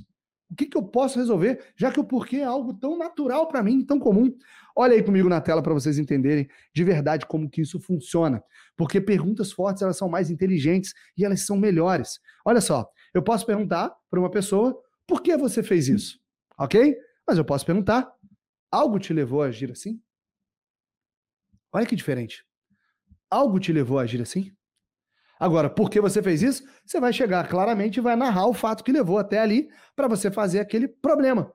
O que, que eu posso resolver, já que o porquê é algo tão natural para mim, tão comum? Olha aí comigo na tela para vocês entenderem de verdade como que isso funciona. Porque perguntas fortes, elas são mais inteligentes e elas são melhores. Olha só, eu posso perguntar para uma pessoa, por que você fez isso? Ok? Mas eu posso perguntar, algo te levou a agir assim? Olha que diferente. Algo te levou a agir assim? Agora, por que você fez isso? Você vai chegar claramente e vai narrar o fato que levou até ali para você fazer aquele problema.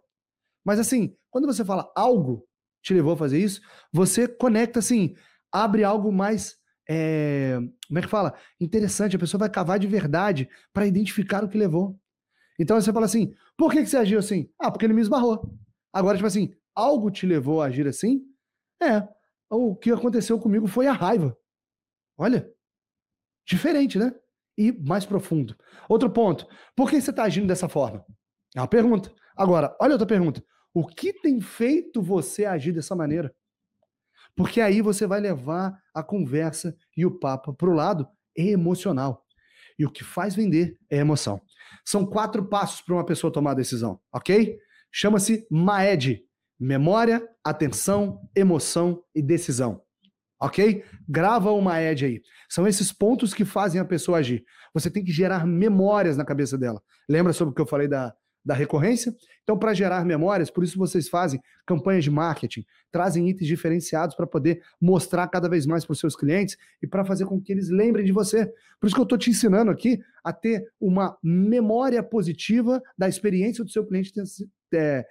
Mas assim, quando você fala algo te levou a fazer isso, você conecta assim, abre algo mais é, como é que fala? Interessante, a pessoa vai cavar de verdade para identificar o que levou. Então você fala assim: por que, que você agiu assim? Ah, porque ele me esbarrou. Agora, tipo assim, algo te levou a agir assim? É. O que aconteceu comigo foi a raiva. Olha, Diferente, né? E mais profundo. Outro ponto. Por que você está agindo dessa forma? É uma pergunta. Agora, olha outra pergunta. O que tem feito você agir dessa maneira? Porque aí você vai levar a conversa e o papo para o lado emocional. E o que faz vender é emoção. São quatro passos para uma pessoa tomar a decisão, ok? Chama-se MAED: memória, atenção, emoção e decisão ok? Grava uma edge aí. São esses pontos que fazem a pessoa agir. Você tem que gerar memórias na cabeça dela. Lembra sobre o que eu falei da, da recorrência? Então, para gerar memórias, por isso vocês fazem campanhas de marketing, trazem itens diferenciados para poder mostrar cada vez mais para os seus clientes e para fazer com que eles lembrem de você. Por isso que eu estou te ensinando aqui a ter uma memória positiva da experiência do seu cliente é,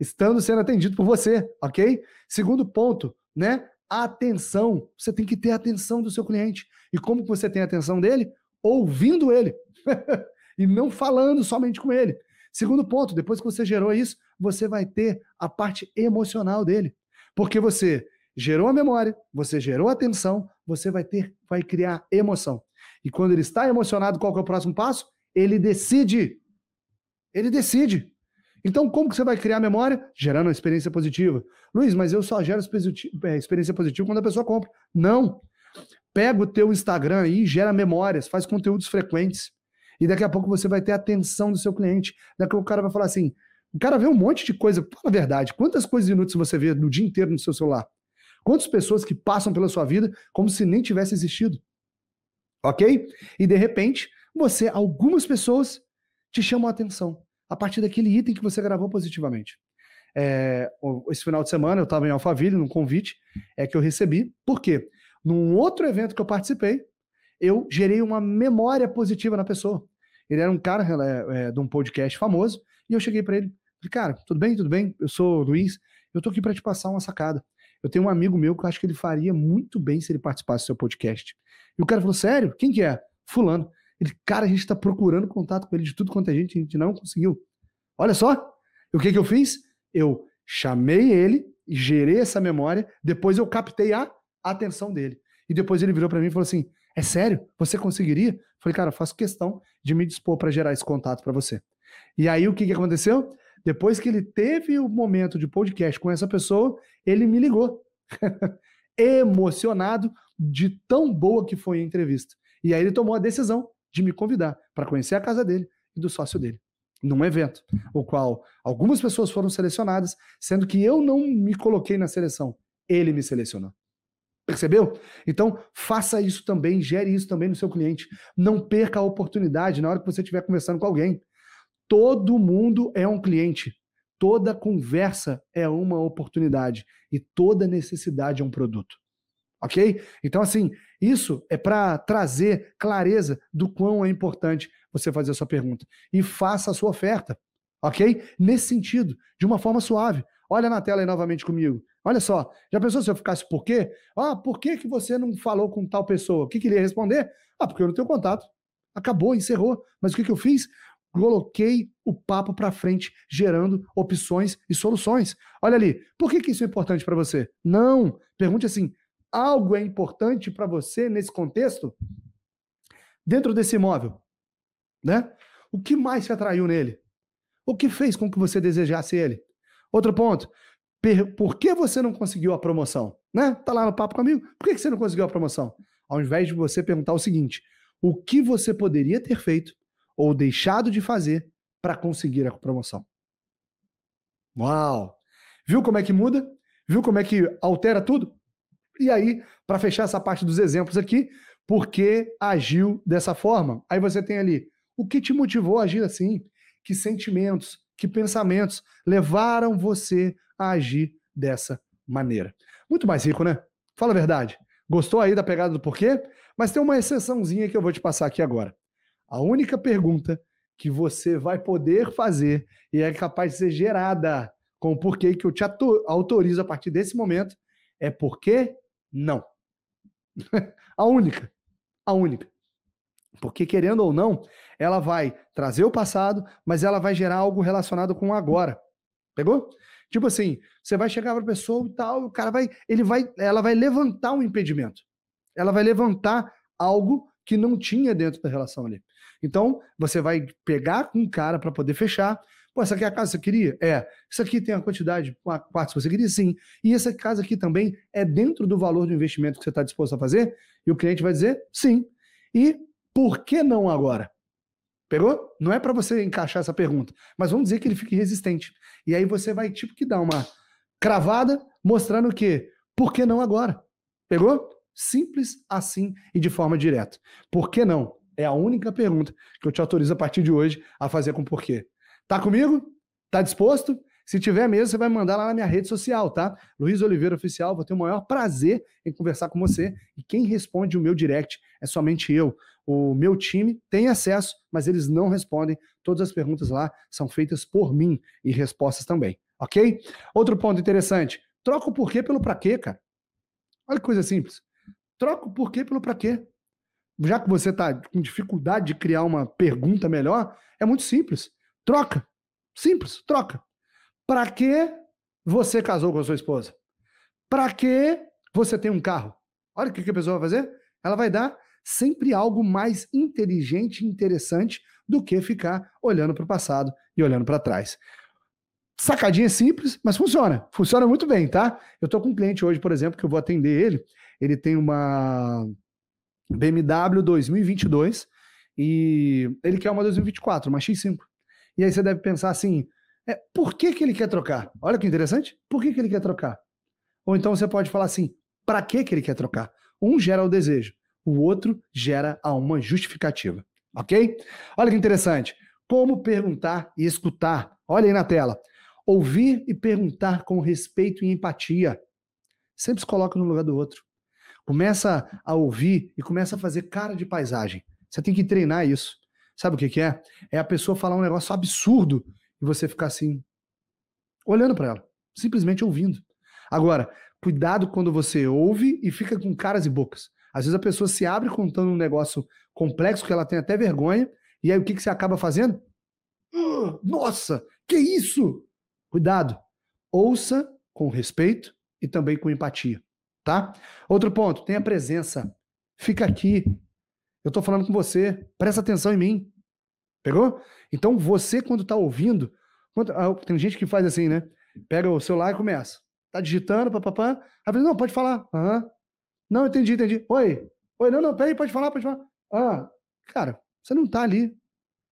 estando sendo atendido por você, ok? Segundo ponto, né? Atenção. Você tem que ter atenção do seu cliente. E como você tem a atenção dele? Ouvindo ele. e não falando somente com ele. Segundo ponto, depois que você gerou isso, você vai ter a parte emocional dele. Porque você gerou a memória, você gerou a atenção, você vai ter, vai criar emoção. E quando ele está emocionado, qual é o próximo passo? Ele decide. Ele decide. Então, como que você vai criar memória? Gerando uma experiência positiva. Luiz, mas eu só gero é, experiência positiva quando a pessoa compra. Não. Pega o teu Instagram aí, gera memórias, faz conteúdos frequentes. E daqui a pouco você vai ter a atenção do seu cliente. Daqui a pouco o cara vai falar assim: o cara vê um monte de coisa. Fala a verdade, quantas coisas inúteis você vê no dia inteiro no seu celular? Quantas pessoas que passam pela sua vida como se nem tivesse existido? Ok? E de repente, você, algumas pessoas te chamam a atenção a partir daquele item que você gravou positivamente. É, esse final de semana eu estava em Alphaville, num convite é que eu recebi. Por quê? Num outro evento que eu participei, eu gerei uma memória positiva na pessoa. Ele era um cara é, é, de um podcast famoso, e eu cheguei para ele, falei, cara, tudo bem, tudo bem? Eu sou o Luiz, eu tô aqui para te passar uma sacada. Eu tenho um amigo meu que eu acho que ele faria muito bem se ele participasse do seu podcast. E o cara falou, sério? Quem que é? Fulano. Ele, cara, a gente tá procurando contato com ele de tudo quanto é gente, a gente não conseguiu. Olha só, o que que eu fiz? Eu chamei ele, gerei essa memória, depois eu captei a atenção dele. E depois ele virou para mim e falou assim: É sério? Você conseguiria? falei, cara, eu faço questão de me dispor para gerar esse contato para você. E aí o que, que aconteceu? Depois que ele teve o momento de podcast com essa pessoa, ele me ligou. Emocionado de tão boa que foi a entrevista. E aí ele tomou a decisão de me convidar para conhecer a casa dele e do sócio dele num evento, o qual algumas pessoas foram selecionadas, sendo que eu não me coloquei na seleção, ele me selecionou. Percebeu? Então, faça isso também, gere isso também no seu cliente. Não perca a oportunidade na hora que você estiver conversando com alguém. Todo mundo é um cliente. Toda conversa é uma oportunidade e toda necessidade é um produto. Ok? Então, assim, isso é para trazer clareza do quão é importante você fazer a sua pergunta. E faça a sua oferta. Ok? Nesse sentido, de uma forma suave. Olha na tela aí novamente comigo. Olha só, já pensou se eu ficasse por quê? Ah, por que, que você não falou com tal pessoa? O que, que ele ia responder? Ah, porque eu não tenho contato. Acabou, encerrou. Mas o que, que eu fiz? Coloquei o papo para frente, gerando opções e soluções. Olha ali, por que, que isso é importante para você? Não, pergunte assim: algo é importante para você nesse contexto? Dentro desse imóvel, né? O que mais te atraiu nele? O que fez com que você desejasse ele? Outro ponto, por que você não conseguiu a promoção? Né? Tá lá no papo comigo. Por que você não conseguiu a promoção? Ao invés de você perguntar o seguinte: o que você poderia ter feito ou deixado de fazer para conseguir a promoção? Uau! Viu como é que muda? Viu como é que altera tudo? E aí, para fechar essa parte dos exemplos aqui, por que agiu dessa forma? Aí você tem ali o que te motivou a agir assim, que sentimentos, que pensamentos levaram você a agir dessa maneira. Muito mais rico, né? Fala a verdade. Gostou aí da pegada do porquê? Mas tem uma exceçãozinha que eu vou te passar aqui agora. A única pergunta que você vai poder fazer e é capaz de ser gerada com o porquê que eu te autorizo a partir desse momento é por que não. a única. A única. Porque, querendo ou não, ela vai trazer o passado, mas ela vai gerar algo relacionado com o agora. Pegou? Tipo assim, você vai chegar para a pessoa e tal, o cara vai, ele vai, ela vai levantar um impedimento. Ela vai levantar algo que não tinha dentro da relação ali. Então, você vai pegar um cara para poder fechar, Pô, essa aqui é a casa que você queria? É. Isso aqui tem a quantidade de quartos que você queria? Sim. E essa casa aqui também é dentro do valor do investimento que você está disposto a fazer? E o cliente vai dizer sim. E por que não agora? Pegou? Não é para você encaixar essa pergunta, mas vamos dizer que ele fique resistente. E aí você vai tipo que dar uma cravada mostrando o quê? Por que não agora? Pegou? Simples assim e de forma direta. Por que não? É a única pergunta que eu te autorizo a partir de hoje a fazer com porquê. Tá comigo? Tá disposto? Se tiver mesmo, você vai mandar lá na minha rede social, tá? Luiz Oliveira Oficial, vou ter o maior prazer em conversar com você. E quem responde o meu direct é somente eu. O meu time tem acesso, mas eles não respondem. Todas as perguntas lá são feitas por mim e respostas também, ok? Outro ponto interessante: troca o porquê pelo pra quê, cara. Olha que coisa simples. Troca o porquê pelo pra quê. Já que você está com dificuldade de criar uma pergunta melhor, é muito simples. Troca. Simples, troca. Para que você casou com a sua esposa? Para que você tem um carro? Olha o que a pessoa vai fazer. Ela vai dar sempre algo mais inteligente e interessante do que ficar olhando para o passado e olhando para trás. Sacadinha simples, mas funciona. Funciona muito bem, tá? Eu tô com um cliente hoje, por exemplo, que eu vou atender ele. Ele tem uma BMW 2022 e ele quer uma 2024, uma X5. E aí você deve pensar assim, é, por que, que ele quer trocar? Olha que interessante. Por que, que ele quer trocar? Ou então você pode falar assim, para que, que ele quer trocar? Um gera o desejo, o outro gera a uma justificativa. Ok? Olha que interessante. Como perguntar e escutar. Olha aí na tela. Ouvir e perguntar com respeito e empatia. Sempre se coloca no lugar do outro. Começa a ouvir e começa a fazer cara de paisagem. Você tem que treinar isso. Sabe o que, que é? É a pessoa falar um negócio absurdo e você ficar assim, olhando para ela, simplesmente ouvindo. Agora, cuidado quando você ouve e fica com caras e bocas. Às vezes a pessoa se abre contando um negócio complexo que ela tem até vergonha, e aí o que, que você acaba fazendo? Uh, nossa, que isso? Cuidado. Ouça com respeito e também com empatia, tá? Outro ponto, tenha presença. Fica aqui. Eu tô falando com você, presta atenção em mim. Pegou? Então você, quando tá ouvindo, quando, ah, tem gente que faz assim, né? Pega o celular e começa. Tá digitando, papapá. Aí fala, não, pode falar. Aham. Não, entendi, entendi. Oi. Oi, não, não, peraí, pode falar, pode falar. Ah, cara, você não tá ali.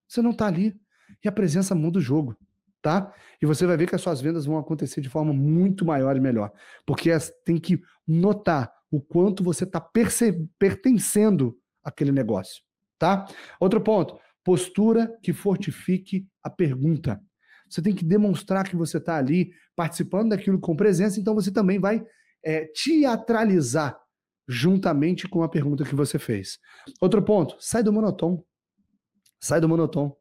Você não tá ali. E a presença muda o jogo, tá? E você vai ver que as suas vendas vão acontecer de forma muito maior e melhor. Porque tem que notar o quanto você está pertencendo àquele negócio, tá? Outro ponto, postura que fortifique a pergunta. Você tem que demonstrar que você está ali participando daquilo com presença, então você também vai é, teatralizar juntamente com a pergunta que você fez. Outro ponto, sai do monotom. Sai do monotom.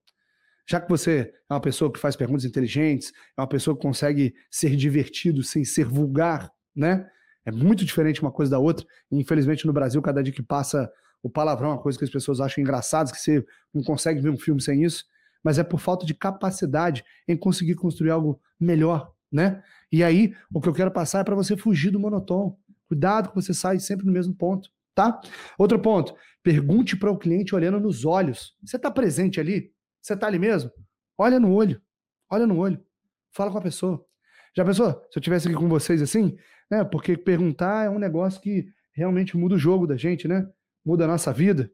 Já que você é uma pessoa que faz perguntas inteligentes, é uma pessoa que consegue ser divertido sem ser vulgar, né? É muito diferente uma coisa da outra. infelizmente, no Brasil, cada dia que passa, o palavrão é uma coisa que as pessoas acham engraçado, que você não consegue ver um filme sem isso, mas é por falta de capacidade em conseguir construir algo melhor, né? E aí, o que eu quero passar é para você fugir do monotom. Cuidado que você sai sempre no mesmo ponto, tá? Outro ponto, pergunte para o cliente olhando nos olhos. Você está presente ali? Você está ali mesmo? Olha no olho. Olha no olho. Fala com a pessoa. Já pensou? Se eu estivesse aqui com vocês assim, né? Porque perguntar é um negócio que realmente muda o jogo da gente, né? Muda a nossa vida.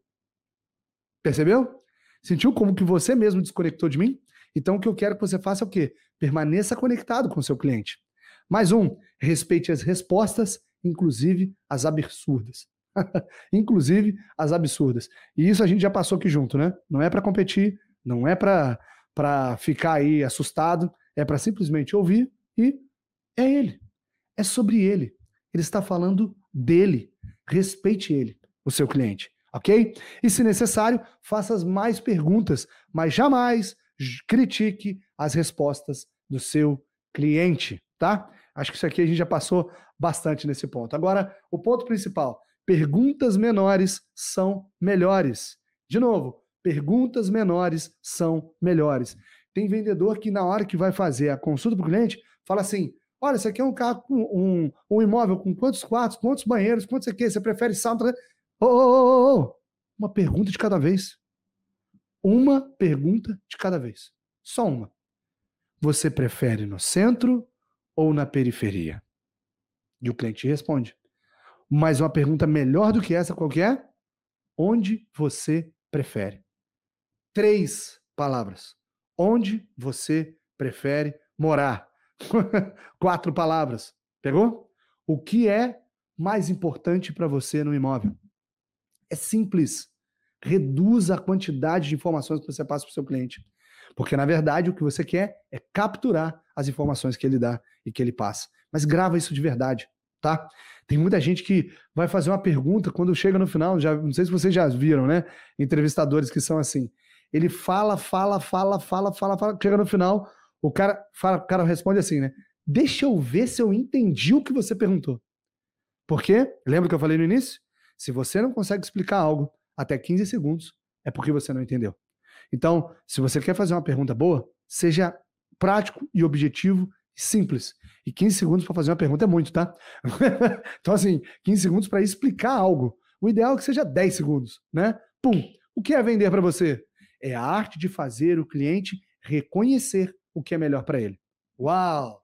Percebeu? Sentiu como que você mesmo desconectou de mim? Então o que eu quero que você faça é o quê? Permaneça conectado com o seu cliente. Mais um, respeite as respostas, inclusive as absurdas. inclusive as absurdas. E isso a gente já passou aqui junto, né? Não é para competir, não é para ficar aí assustado, é para simplesmente ouvir e é ele. É sobre ele. Ele está falando dele. Respeite ele, o seu cliente, ok? E se necessário, faça mais perguntas, mas jamais critique as respostas do seu cliente, tá? Acho que isso aqui a gente já passou bastante nesse ponto. Agora, o ponto principal: perguntas menores são melhores. De novo, perguntas menores são melhores. Tem vendedor que, na hora que vai fazer a consulta para o cliente, fala assim: olha, você quer um carro com um, um imóvel com quantos quartos, quantos banheiros, quantos aqui? Você prefere sala? Ô, uma pergunta de cada vez. Uma pergunta de cada vez. Só uma. Você prefere no centro ou na periferia? E o cliente responde. Mas uma pergunta melhor do que essa qualquer? É? Onde você prefere? três palavras. Onde você prefere morar? Quatro palavras. Pegou? O que é mais importante para você no imóvel? É simples. Reduza a quantidade de informações que você passa para o seu cliente. Porque, na verdade, o que você quer é capturar as informações que ele dá e que ele passa. Mas grava isso de verdade, tá? Tem muita gente que vai fazer uma pergunta quando chega no final, já, não sei se vocês já viram, né? Entrevistadores que são assim. Ele fala, fala, fala, fala, fala, fala. Chega no final, o cara, fala, o cara responde assim, né? Deixa eu ver se eu entendi o que você perguntou. Porque, lembra que eu falei no início? Se você não consegue explicar algo até 15 segundos, é porque você não entendeu. Então, se você quer fazer uma pergunta boa, seja prático e objetivo simples. E 15 segundos para fazer uma pergunta é muito, tá? então, assim, 15 segundos para explicar algo. O ideal é que seja 10 segundos, né? Pum. O que é vender para você? É a arte de fazer o cliente reconhecer o que é melhor para ele. Uau!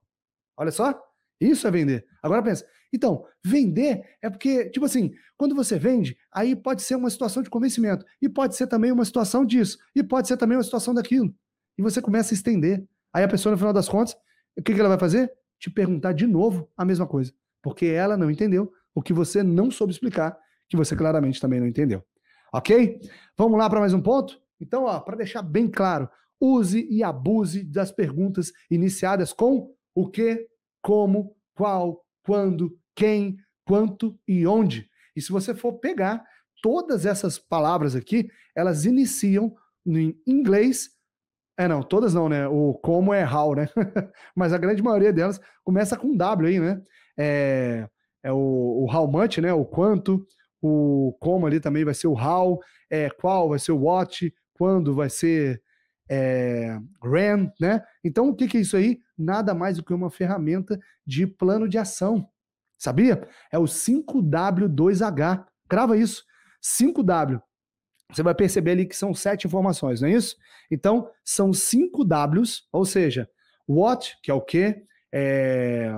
Olha só, isso é vender. Agora pensa, Então, vender é porque, tipo assim, quando você vende, aí pode ser uma situação de convencimento, e pode ser também uma situação disso, e pode ser também uma situação daquilo. E você começa a estender. Aí a pessoa, no final das contas, o que, que ela vai fazer? Te perguntar de novo a mesma coisa. Porque ela não entendeu o que você não soube explicar, que você claramente também não entendeu. Ok? Vamos lá para mais um ponto? Então, para deixar bem claro, use e abuse das perguntas iniciadas com o que, como, qual, quando, quem, quanto e onde. E se você for pegar todas essas palavras aqui, elas iniciam em inglês. É, não, todas não, né? O como é how, né? Mas a grande maioria delas começa com W aí, né? É, é o, o how much, né? O quanto. O como ali também vai ser o how. É, qual vai ser o what. Quando vai ser é, RAM, né? Então, o que, que é isso aí? Nada mais do que uma ferramenta de plano de ação. Sabia? É o 5W2H. Grava isso. 5W. Você vai perceber ali que são sete informações, não é isso? Então, são cinco Ws, ou seja, what, que é o que, é,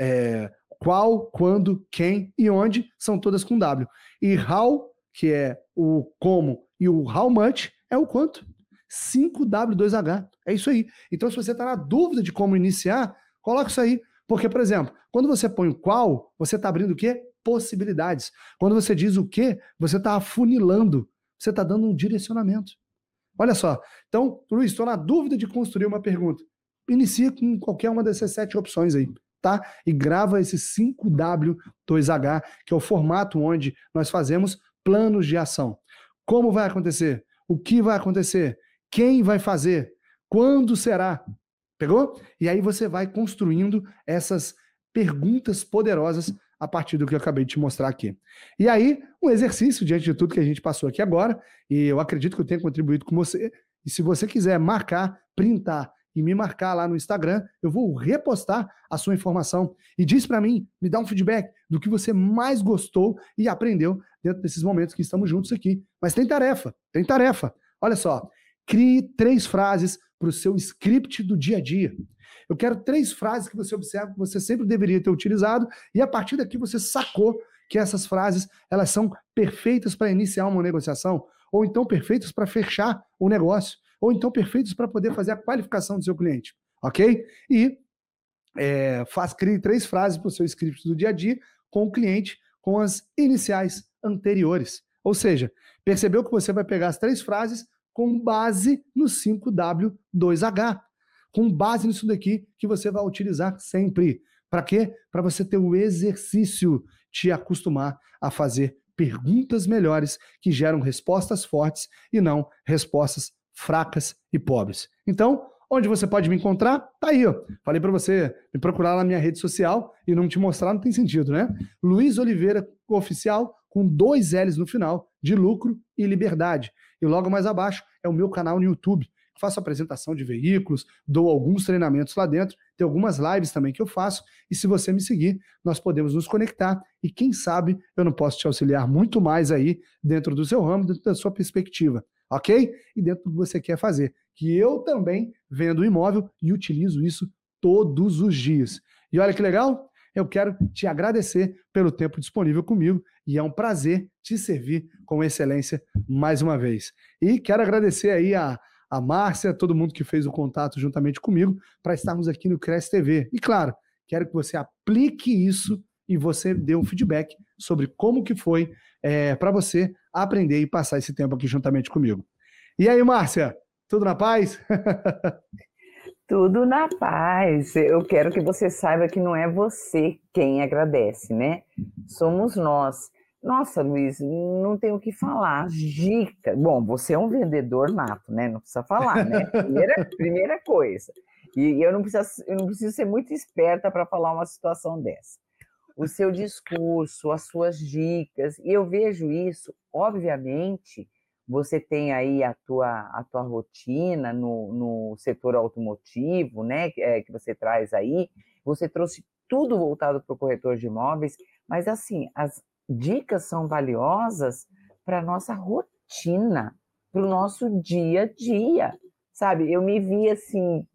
é, qual, quando, quem e onde, são todas com W. E how, que é o como, e o how much é o quanto. 5W2H. É isso aí. Então, se você está na dúvida de como iniciar, coloca isso aí. Porque, por exemplo, quando você põe o qual, você está abrindo o quê? Possibilidades. Quando você diz o quê, você está afunilando. Você está dando um direcionamento. Olha só. Então, Luiz, estou na dúvida de construir uma pergunta. Inicia com qualquer uma dessas sete opções aí, tá? E grava esse 5W2H, que é o formato onde nós fazemos planos de ação. Como vai acontecer? O que vai acontecer? Quem vai fazer? Quando será? Pegou? E aí você vai construindo essas perguntas poderosas a partir do que eu acabei de te mostrar aqui. E aí, um exercício diante de tudo que a gente passou aqui agora, e eu acredito que eu tenha contribuído com você. E se você quiser marcar, printar e me marcar lá no Instagram, eu vou repostar a sua informação e diz para mim, me dá um feedback do que você mais gostou e aprendeu dentro desses momentos que estamos juntos aqui. Mas tem tarefa, tem tarefa. Olha só, crie três frases para o seu script do dia a dia. Eu quero três frases que você observa que você sempre deveria ter utilizado e a partir daqui você sacou que essas frases elas são perfeitas para iniciar uma negociação ou então perfeitas para fechar o negócio ou então perfeitos para poder fazer a qualificação do seu cliente, ok? E é, faz crie três frases para o seu script do dia a dia com o cliente com as iniciais anteriores. Ou seja, percebeu que você vai pegar as três frases com base no 5W2H. Com base nisso daqui que você vai utilizar sempre. Para quê? Para você ter o exercício, te acostumar a fazer perguntas melhores que geram respostas fortes e não respostas fracas e pobres. Então, onde você pode me encontrar? Tá aí, ó. Falei para você me procurar na minha rede social e não te mostrar não tem sentido, né? Luiz Oliveira Oficial com dois L's no final, de lucro e liberdade. E logo mais abaixo é o meu canal no YouTube. Faço apresentação de veículos, dou alguns treinamentos lá dentro, tem algumas lives também que eu faço. E se você me seguir, nós podemos nos conectar. E quem sabe eu não posso te auxiliar muito mais aí dentro do seu ramo, dentro da sua perspectiva, ok? E dentro do que você quer fazer. Que eu também vendo imóvel e utilizo isso todos os dias. E olha que legal, eu quero te agradecer pelo tempo disponível comigo e é um prazer te servir com excelência mais uma vez. E quero agradecer aí a, a Márcia, todo mundo que fez o contato juntamente comigo para estarmos aqui no Cresce TV. E claro, quero que você aplique isso e você dê um feedback sobre como que foi é, para você aprender e passar esse tempo aqui juntamente comigo. E aí, Márcia, tudo na paz? Tudo na paz. Eu quero que você saiba que não é você quem agradece, né? Somos nós. Nossa, Luiz, não tenho o que falar. Dica. Bom, você é um vendedor nato, né? Não precisa falar, né? Primeira, primeira coisa. E eu não, preciso, eu não preciso ser muito esperta para falar uma situação dessa. O seu discurso, as suas dicas, e eu vejo isso, obviamente, você tem aí a tua, a tua rotina no, no setor automotivo, né, que, é, que você traz aí, você trouxe tudo voltado para o corretor de imóveis, mas assim, as dicas são valiosas para a nossa rotina, para o nosso dia a dia, sabe? Eu me vi assim,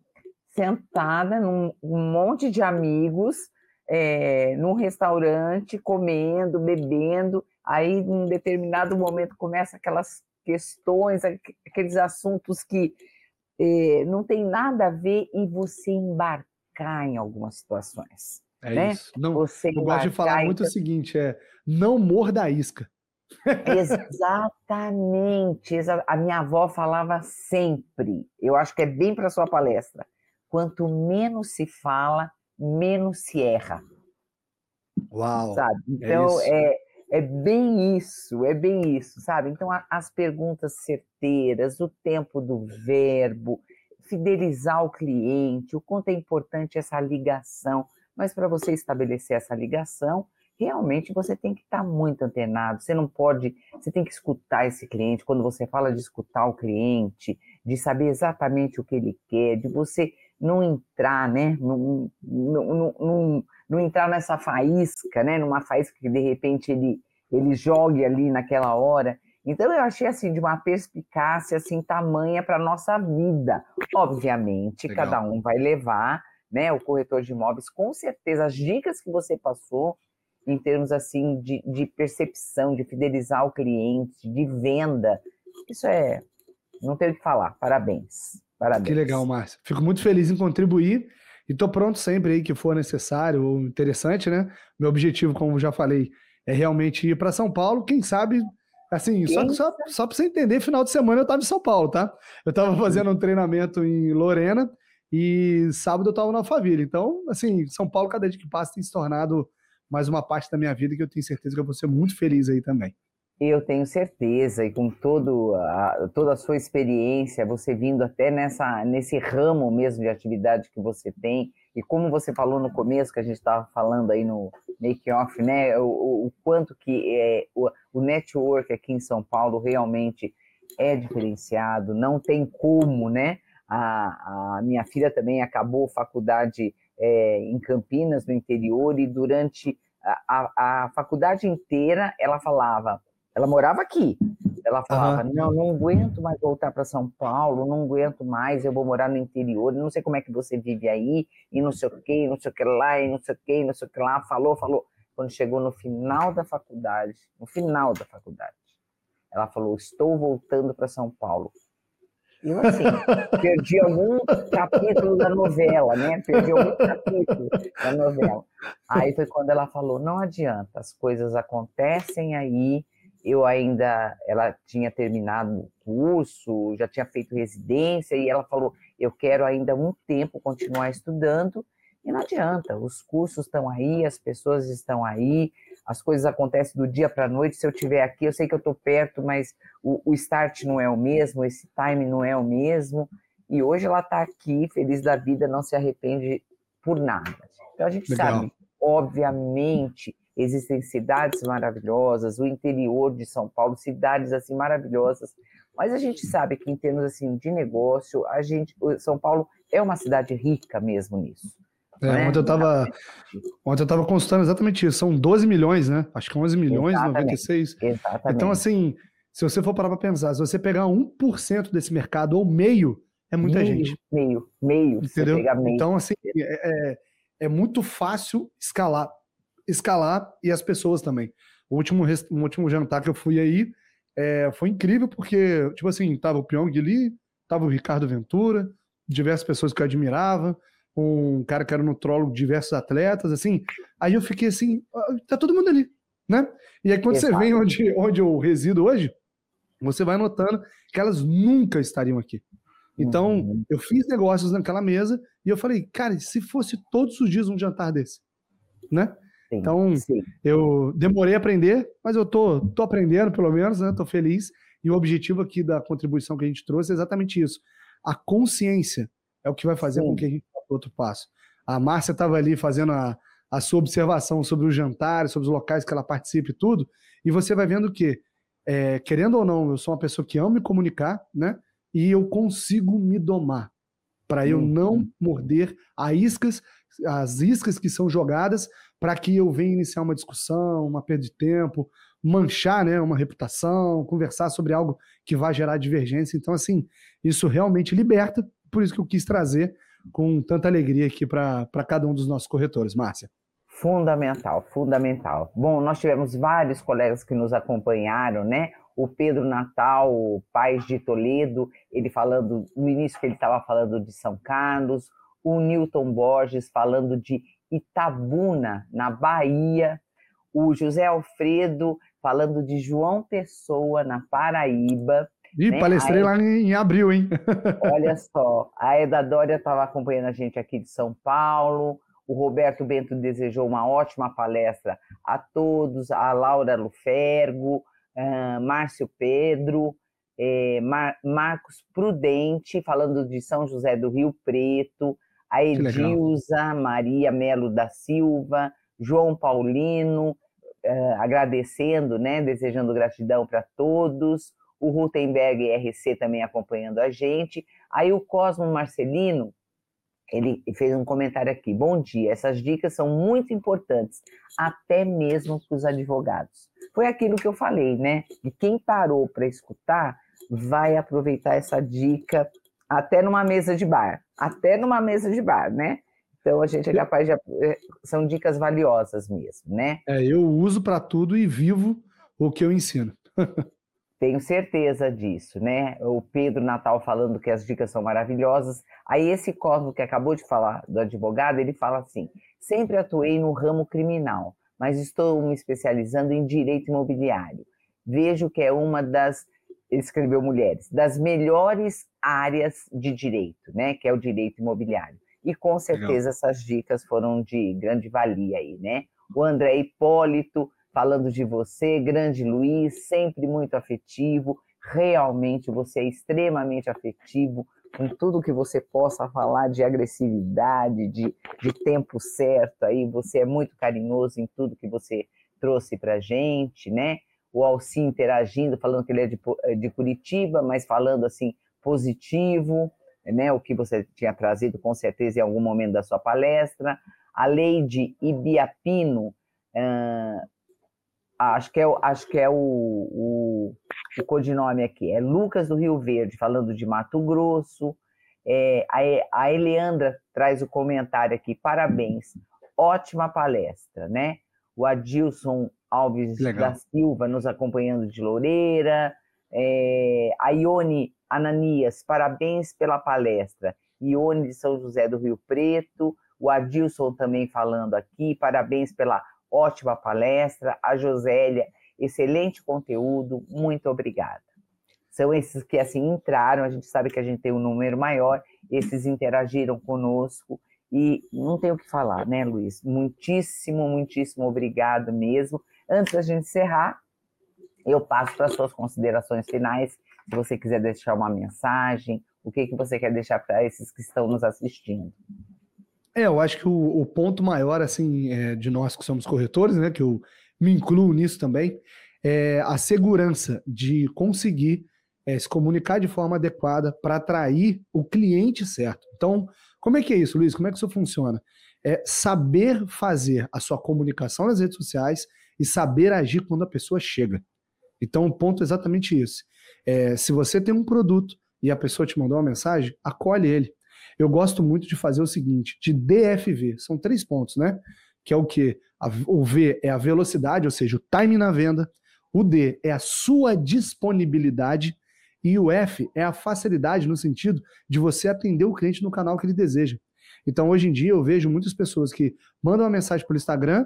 sentada num um monte de amigos, é, num restaurante, comendo, bebendo, aí num determinado momento começa aquelas questões, aqueles assuntos que é, não tem nada a ver e você embarcar em algumas situações. É né? isso. Não, você eu gosto de falar muito o seguinte, é não morda a isca. Exatamente. A minha avó falava sempre. Eu acho que é bem para sua palestra. Quanto menos se fala, menos se erra. Uau! Sabe? É então é, é, bem isso, é bem isso, sabe? Então a, as perguntas certeiras, o tempo do verbo, fidelizar o cliente, o quanto é importante essa ligação. Mas para você estabelecer essa ligação, realmente você tem que estar tá muito antenado. Você não pode, você tem que escutar esse cliente. Quando você fala de escutar o cliente, de saber exatamente o que ele quer, de você não entrar, né? Não, não, não entrar nessa faísca, né? Numa faísca que de repente ele, ele jogue ali naquela hora. Então eu achei assim de uma perspicácia assim tamanha para nossa vida. Obviamente, Legal. cada um vai levar, né? O corretor de imóveis, com certeza, as dicas que você passou em termos assim de, de percepção, de fidelizar o cliente, de venda. Isso é, não tenho o que falar. Parabéns. Parabéns. Que legal, Márcia. Fico muito feliz em contribuir e estou pronto sempre aí que for necessário ou interessante, né? Meu objetivo, como já falei, é realmente ir para São Paulo. Quem sabe, assim, só, só, só para você entender, final de semana eu estava em São Paulo, tá? Eu estava fazendo um treinamento em Lorena e sábado eu estava na Alphaville. Então, assim, São Paulo, cada dia que passa, tem se tornado mais uma parte da minha vida que eu tenho certeza que eu vou ser muito feliz aí também. Eu tenho certeza, e com todo a, toda a sua experiência, você vindo até nessa, nesse ramo mesmo de atividade que você tem, e como você falou no começo, que a gente estava falando aí no make-off, né, o, o, quanto que é, o, o network aqui em São Paulo realmente é diferenciado, não tem como, né? A, a minha filha também acabou faculdade é, em Campinas, no interior, e durante a, a, a, faculdade inteira ela falava, ela morava aqui, ela falava, uhum. não, não aguento mais voltar para São Paulo, não aguento mais, eu vou morar no interior, não sei como é que você vive aí, e não sei o que, não sei o que lá, e não sei o que, não sei o que lá, falou, falou. Quando chegou no final da faculdade, no final da faculdade, ela falou, estou voltando para São Paulo. Eu, assim, perdi algum capítulo da novela, né? Perdi algum capítulo da novela. Aí foi quando ela falou: não adianta, as coisas acontecem aí. Eu ainda, ela tinha terminado o curso, já tinha feito residência, e ela falou: eu quero ainda um tempo continuar estudando. E não adianta, os cursos estão aí, as pessoas estão aí, as coisas acontecem do dia para a noite. Se eu estiver aqui, eu sei que eu estou perto, mas o, o, start não é o mesmo, esse time não é o mesmo. E hoje ela está aqui, feliz da vida, não se arrepende por nada. Então a gente Legal. sabe, obviamente, existem cidades maravilhosas, o interior de São Paulo, cidades assim maravilhosas. Mas a gente sabe que em termos assim de negócio, a gente, São Paulo é uma cidade rica mesmo nisso. É, né? ontem, eu estava ontem eu tava consultando exatamente isso. São 12 milhões, né? Acho que 11 milhões, exatamente. 96. Exatamente. Então, assim, se você for parar para pensar, se você pegar 1% desse mercado ou meio, é muita meio, gente. Meio, meio. Entendeu? Meio. Então, assim, é, é, é, muito fácil escalar. Escalar e as pessoas também. O último, o último jantar que eu fui aí é, foi incrível, porque, tipo assim, tava o Pyong ali, tava o Ricardo Ventura, diversas pessoas que eu admirava um cara que era nutrólogo diversos atletas, assim. Aí eu fiquei assim, ah, tá todo mundo ali, né? E aí quando Exato. você vem onde, onde eu resido hoje, você vai notando que elas nunca estariam aqui. Então, uhum. eu fiz negócios naquela mesa e eu falei, cara, se fosse todos os dias um jantar desse, né? Sim, então, sim. eu demorei a aprender, mas eu tô, tô aprendendo pelo menos, né? Tô feliz. E o objetivo aqui da contribuição que a gente trouxe é exatamente isso. A consciência é o que vai fazer sim. com que a gente outro passo. A Márcia estava ali fazendo a, a sua observação sobre os jantares, sobre os locais que ela participa e tudo, e você vai vendo que, é, querendo ou não, eu sou uma pessoa que ama me comunicar, né? E eu consigo me domar para eu não morder as iscas, as iscas que são jogadas para que eu venha iniciar uma discussão, uma perda de tempo, manchar né, uma reputação, conversar sobre algo que vai gerar divergência. Então, assim, isso realmente liberta, por isso que eu quis trazer com tanta alegria aqui para cada um dos nossos corretores, Márcia. Fundamental, fundamental. Bom, nós tivemos vários colegas que nos acompanharam, né? O Pedro Natal, o Pais de Toledo, ele falando, no início que ele estava falando de São Carlos, o Newton Borges falando de Itabuna, na Bahia, o José Alfredo falando de João Pessoa, na Paraíba. Ih, né? palestrei lá em, abril, hein? olha só, a Eda Dória estava acompanhando a gente aqui de São Paulo, o Roberto Bento desejou uma ótima palestra a todos, a Laura Lufergo, uh, Márcio Pedro, eh, Mar Marcos Prudente, falando de São José do Rio Preto, a Edilza Maria Melo da Silva, João Paulino, uh, agradecendo, né, desejando gratidão para todos, o Rutenberg RC também acompanhando a gente, aí o Cosmo Marcelino, ele fez um comentário aqui. Bom dia, essas dicas são muito importantes, até mesmo para os advogados. Foi aquilo que eu falei, né? E quem parou para escutar vai aproveitar essa dica até numa mesa de bar, até numa mesa de bar, né? Então a gente é capaz de. É, são dicas valiosas mesmo, né? É, eu uso para tudo e vivo o que eu ensino. Tenho certeza disso, né? O Pedro Natal falando que as dicas são maravilhosas. Aí esse Cosmo que acabou de falar do advogado, ele fala assim: sempre atuei no ramo criminal, mas estou me especializando em direito imobiliário. Vejo que é uma das, escreveu mulheres, das melhores áreas de direito, né? Que é o direito imobiliário. E com certeza Legal. essas dicas foram de grande valia aí, né? O André Hipólito falando de você, grande Luiz, sempre muito afetivo. Realmente você é extremamente afetivo com tudo que você possa falar de agressividade, de, de tempo certo aí. Você é muito carinhoso em tudo que você trouxe para gente, né? O Alci interagindo, falando que ele é de, de Curitiba, mas falando assim positivo, né? O que você tinha trazido com certeza em algum momento da sua palestra. A Leide Ibiapino, uh, acho que é, acho que é o, o, o, codinome aqui, é Lucas do Rio Verde, falando de Mato Grosso. É, a, a Eleandra traz o comentário aqui, parabéns, ótima palestra, né? O Adilson Alves Legal. da Silva nos acompanhando de Loureira. É, a Ione Ananias, parabéns pela palestra. Ione de São José do Rio Preto. O Adilson também falando aqui, parabéns pela ótima palestra. A Josélia, excelente conteúdo, muito obrigada. São esses que assim entraram, a gente sabe que a gente tem um número maior, esses interagiram conosco e não tem o que falar, né, Luiz? Muitíssimo, muitíssimo obrigado mesmo. Antes da gente encerrar, eu passo para as suas considerações finais, se você quiser deixar uma mensagem, o que, que você quer deixar para esses que estão nos assistindo. É, eu acho que o, o ponto maior, assim, é, de nós que somos corretores, né, que eu me incluo nisso também, é a segurança de conseguir é, se comunicar de forma adequada para atrair o cliente certo. Então, como é que é isso, Luiz? Como é que isso funciona? É saber fazer a sua comunicação nas redes sociais e saber agir quando a pessoa chega. Então, o ponto é exatamente esse. É, se você tem um produto e a pessoa te mandou uma mensagem, acolhe ele eu gosto muito de fazer o seguinte, de DFV, são três pontos, né? Que é o que? O V é a velocidade, ou seja, o time na venda, o D é a sua disponibilidade e o F é a facilidade no sentido de você atender o cliente no canal que ele deseja. Então, hoje em dia, eu vejo muitas pessoas que mandam uma mensagem pelo Instagram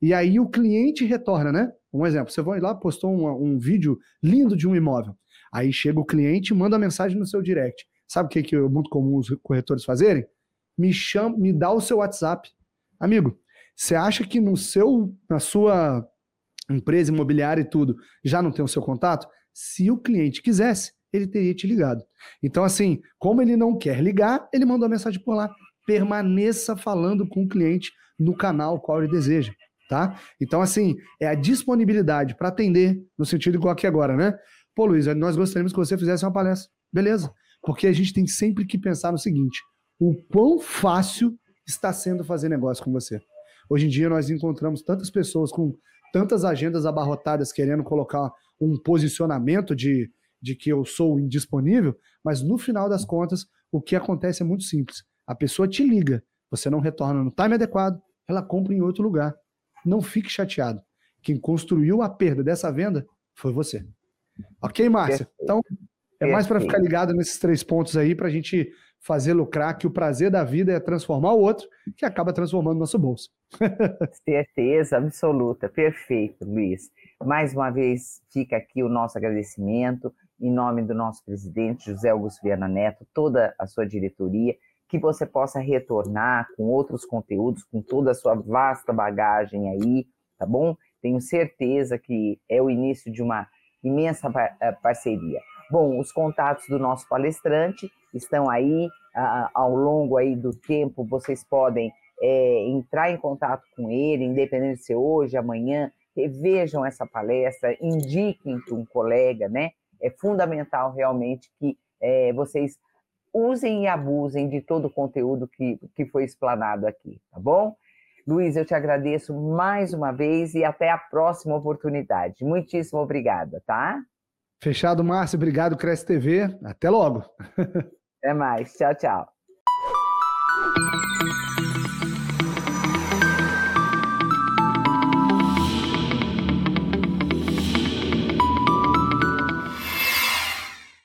e aí o cliente retorna, né? Um exemplo, você vai lá, postou um, um vídeo lindo de um imóvel. Aí chega o cliente e manda mensagem no seu direct. Sabe o que, que é muito comum os corretores fazerem? Me chama, me dá o seu WhatsApp. Amigo, você acha que no seu, na sua empresa imobiliária e tudo, já não tem o seu contato? Se o cliente quisesse, ele teria te ligado. Então, assim, como ele não quer ligar, ele mandou a mensagem por lá. Permaneça falando com o cliente no canal qual ele deseja, tá? Então, assim, é a disponibilidade para atender, no sentido igual aqui agora, né? Pô, Luiz, nós gostaríamos que você fizesse uma palestra. Beleza. Porque a gente tem sempre que pensar no seguinte: o quão fácil está sendo fazer negócio com você. Hoje em dia nós encontramos tantas pessoas com tantas agendas abarrotadas querendo colocar um posicionamento de, de que eu sou indisponível, mas no final das contas o que acontece é muito simples. A pessoa te liga, você não retorna no time adequado, ela compra em outro lugar. Não fique chateado. Quem construiu a perda dessa venda foi você. Ok, Márcia? Então, é mais para ficar ligado nesses três pontos aí para a gente fazer lucrar, que o prazer da vida é transformar o outro, que acaba transformando nosso bolso. Certeza absoluta. Perfeito, Luiz. Mais uma vez, fica aqui o nosso agradecimento em nome do nosso presidente José Augusto Viana Neto, toda a sua diretoria, que você possa retornar com outros conteúdos, com toda a sua vasta bagagem aí, tá bom? Tenho certeza que é o início de uma imensa eh, parceria. Bom, os contatos do nosso palestrante estão aí ao longo aí do tempo. Vocês podem é, entrar em contato com ele, independente de ser hoje, amanhã. Revejam essa palestra, indiquem para um colega, né? é fundamental realmente que é, vocês usem e abusem de todo o conteúdo que, que foi explanado aqui, tá bom? Luiz, eu te agradeço mais uma vez e até a próxima oportunidade. Muitíssimo obrigada, tá? Fechado, Márcio. Obrigado, Cresce TV. Até logo. Até mais. Tchau, tchau.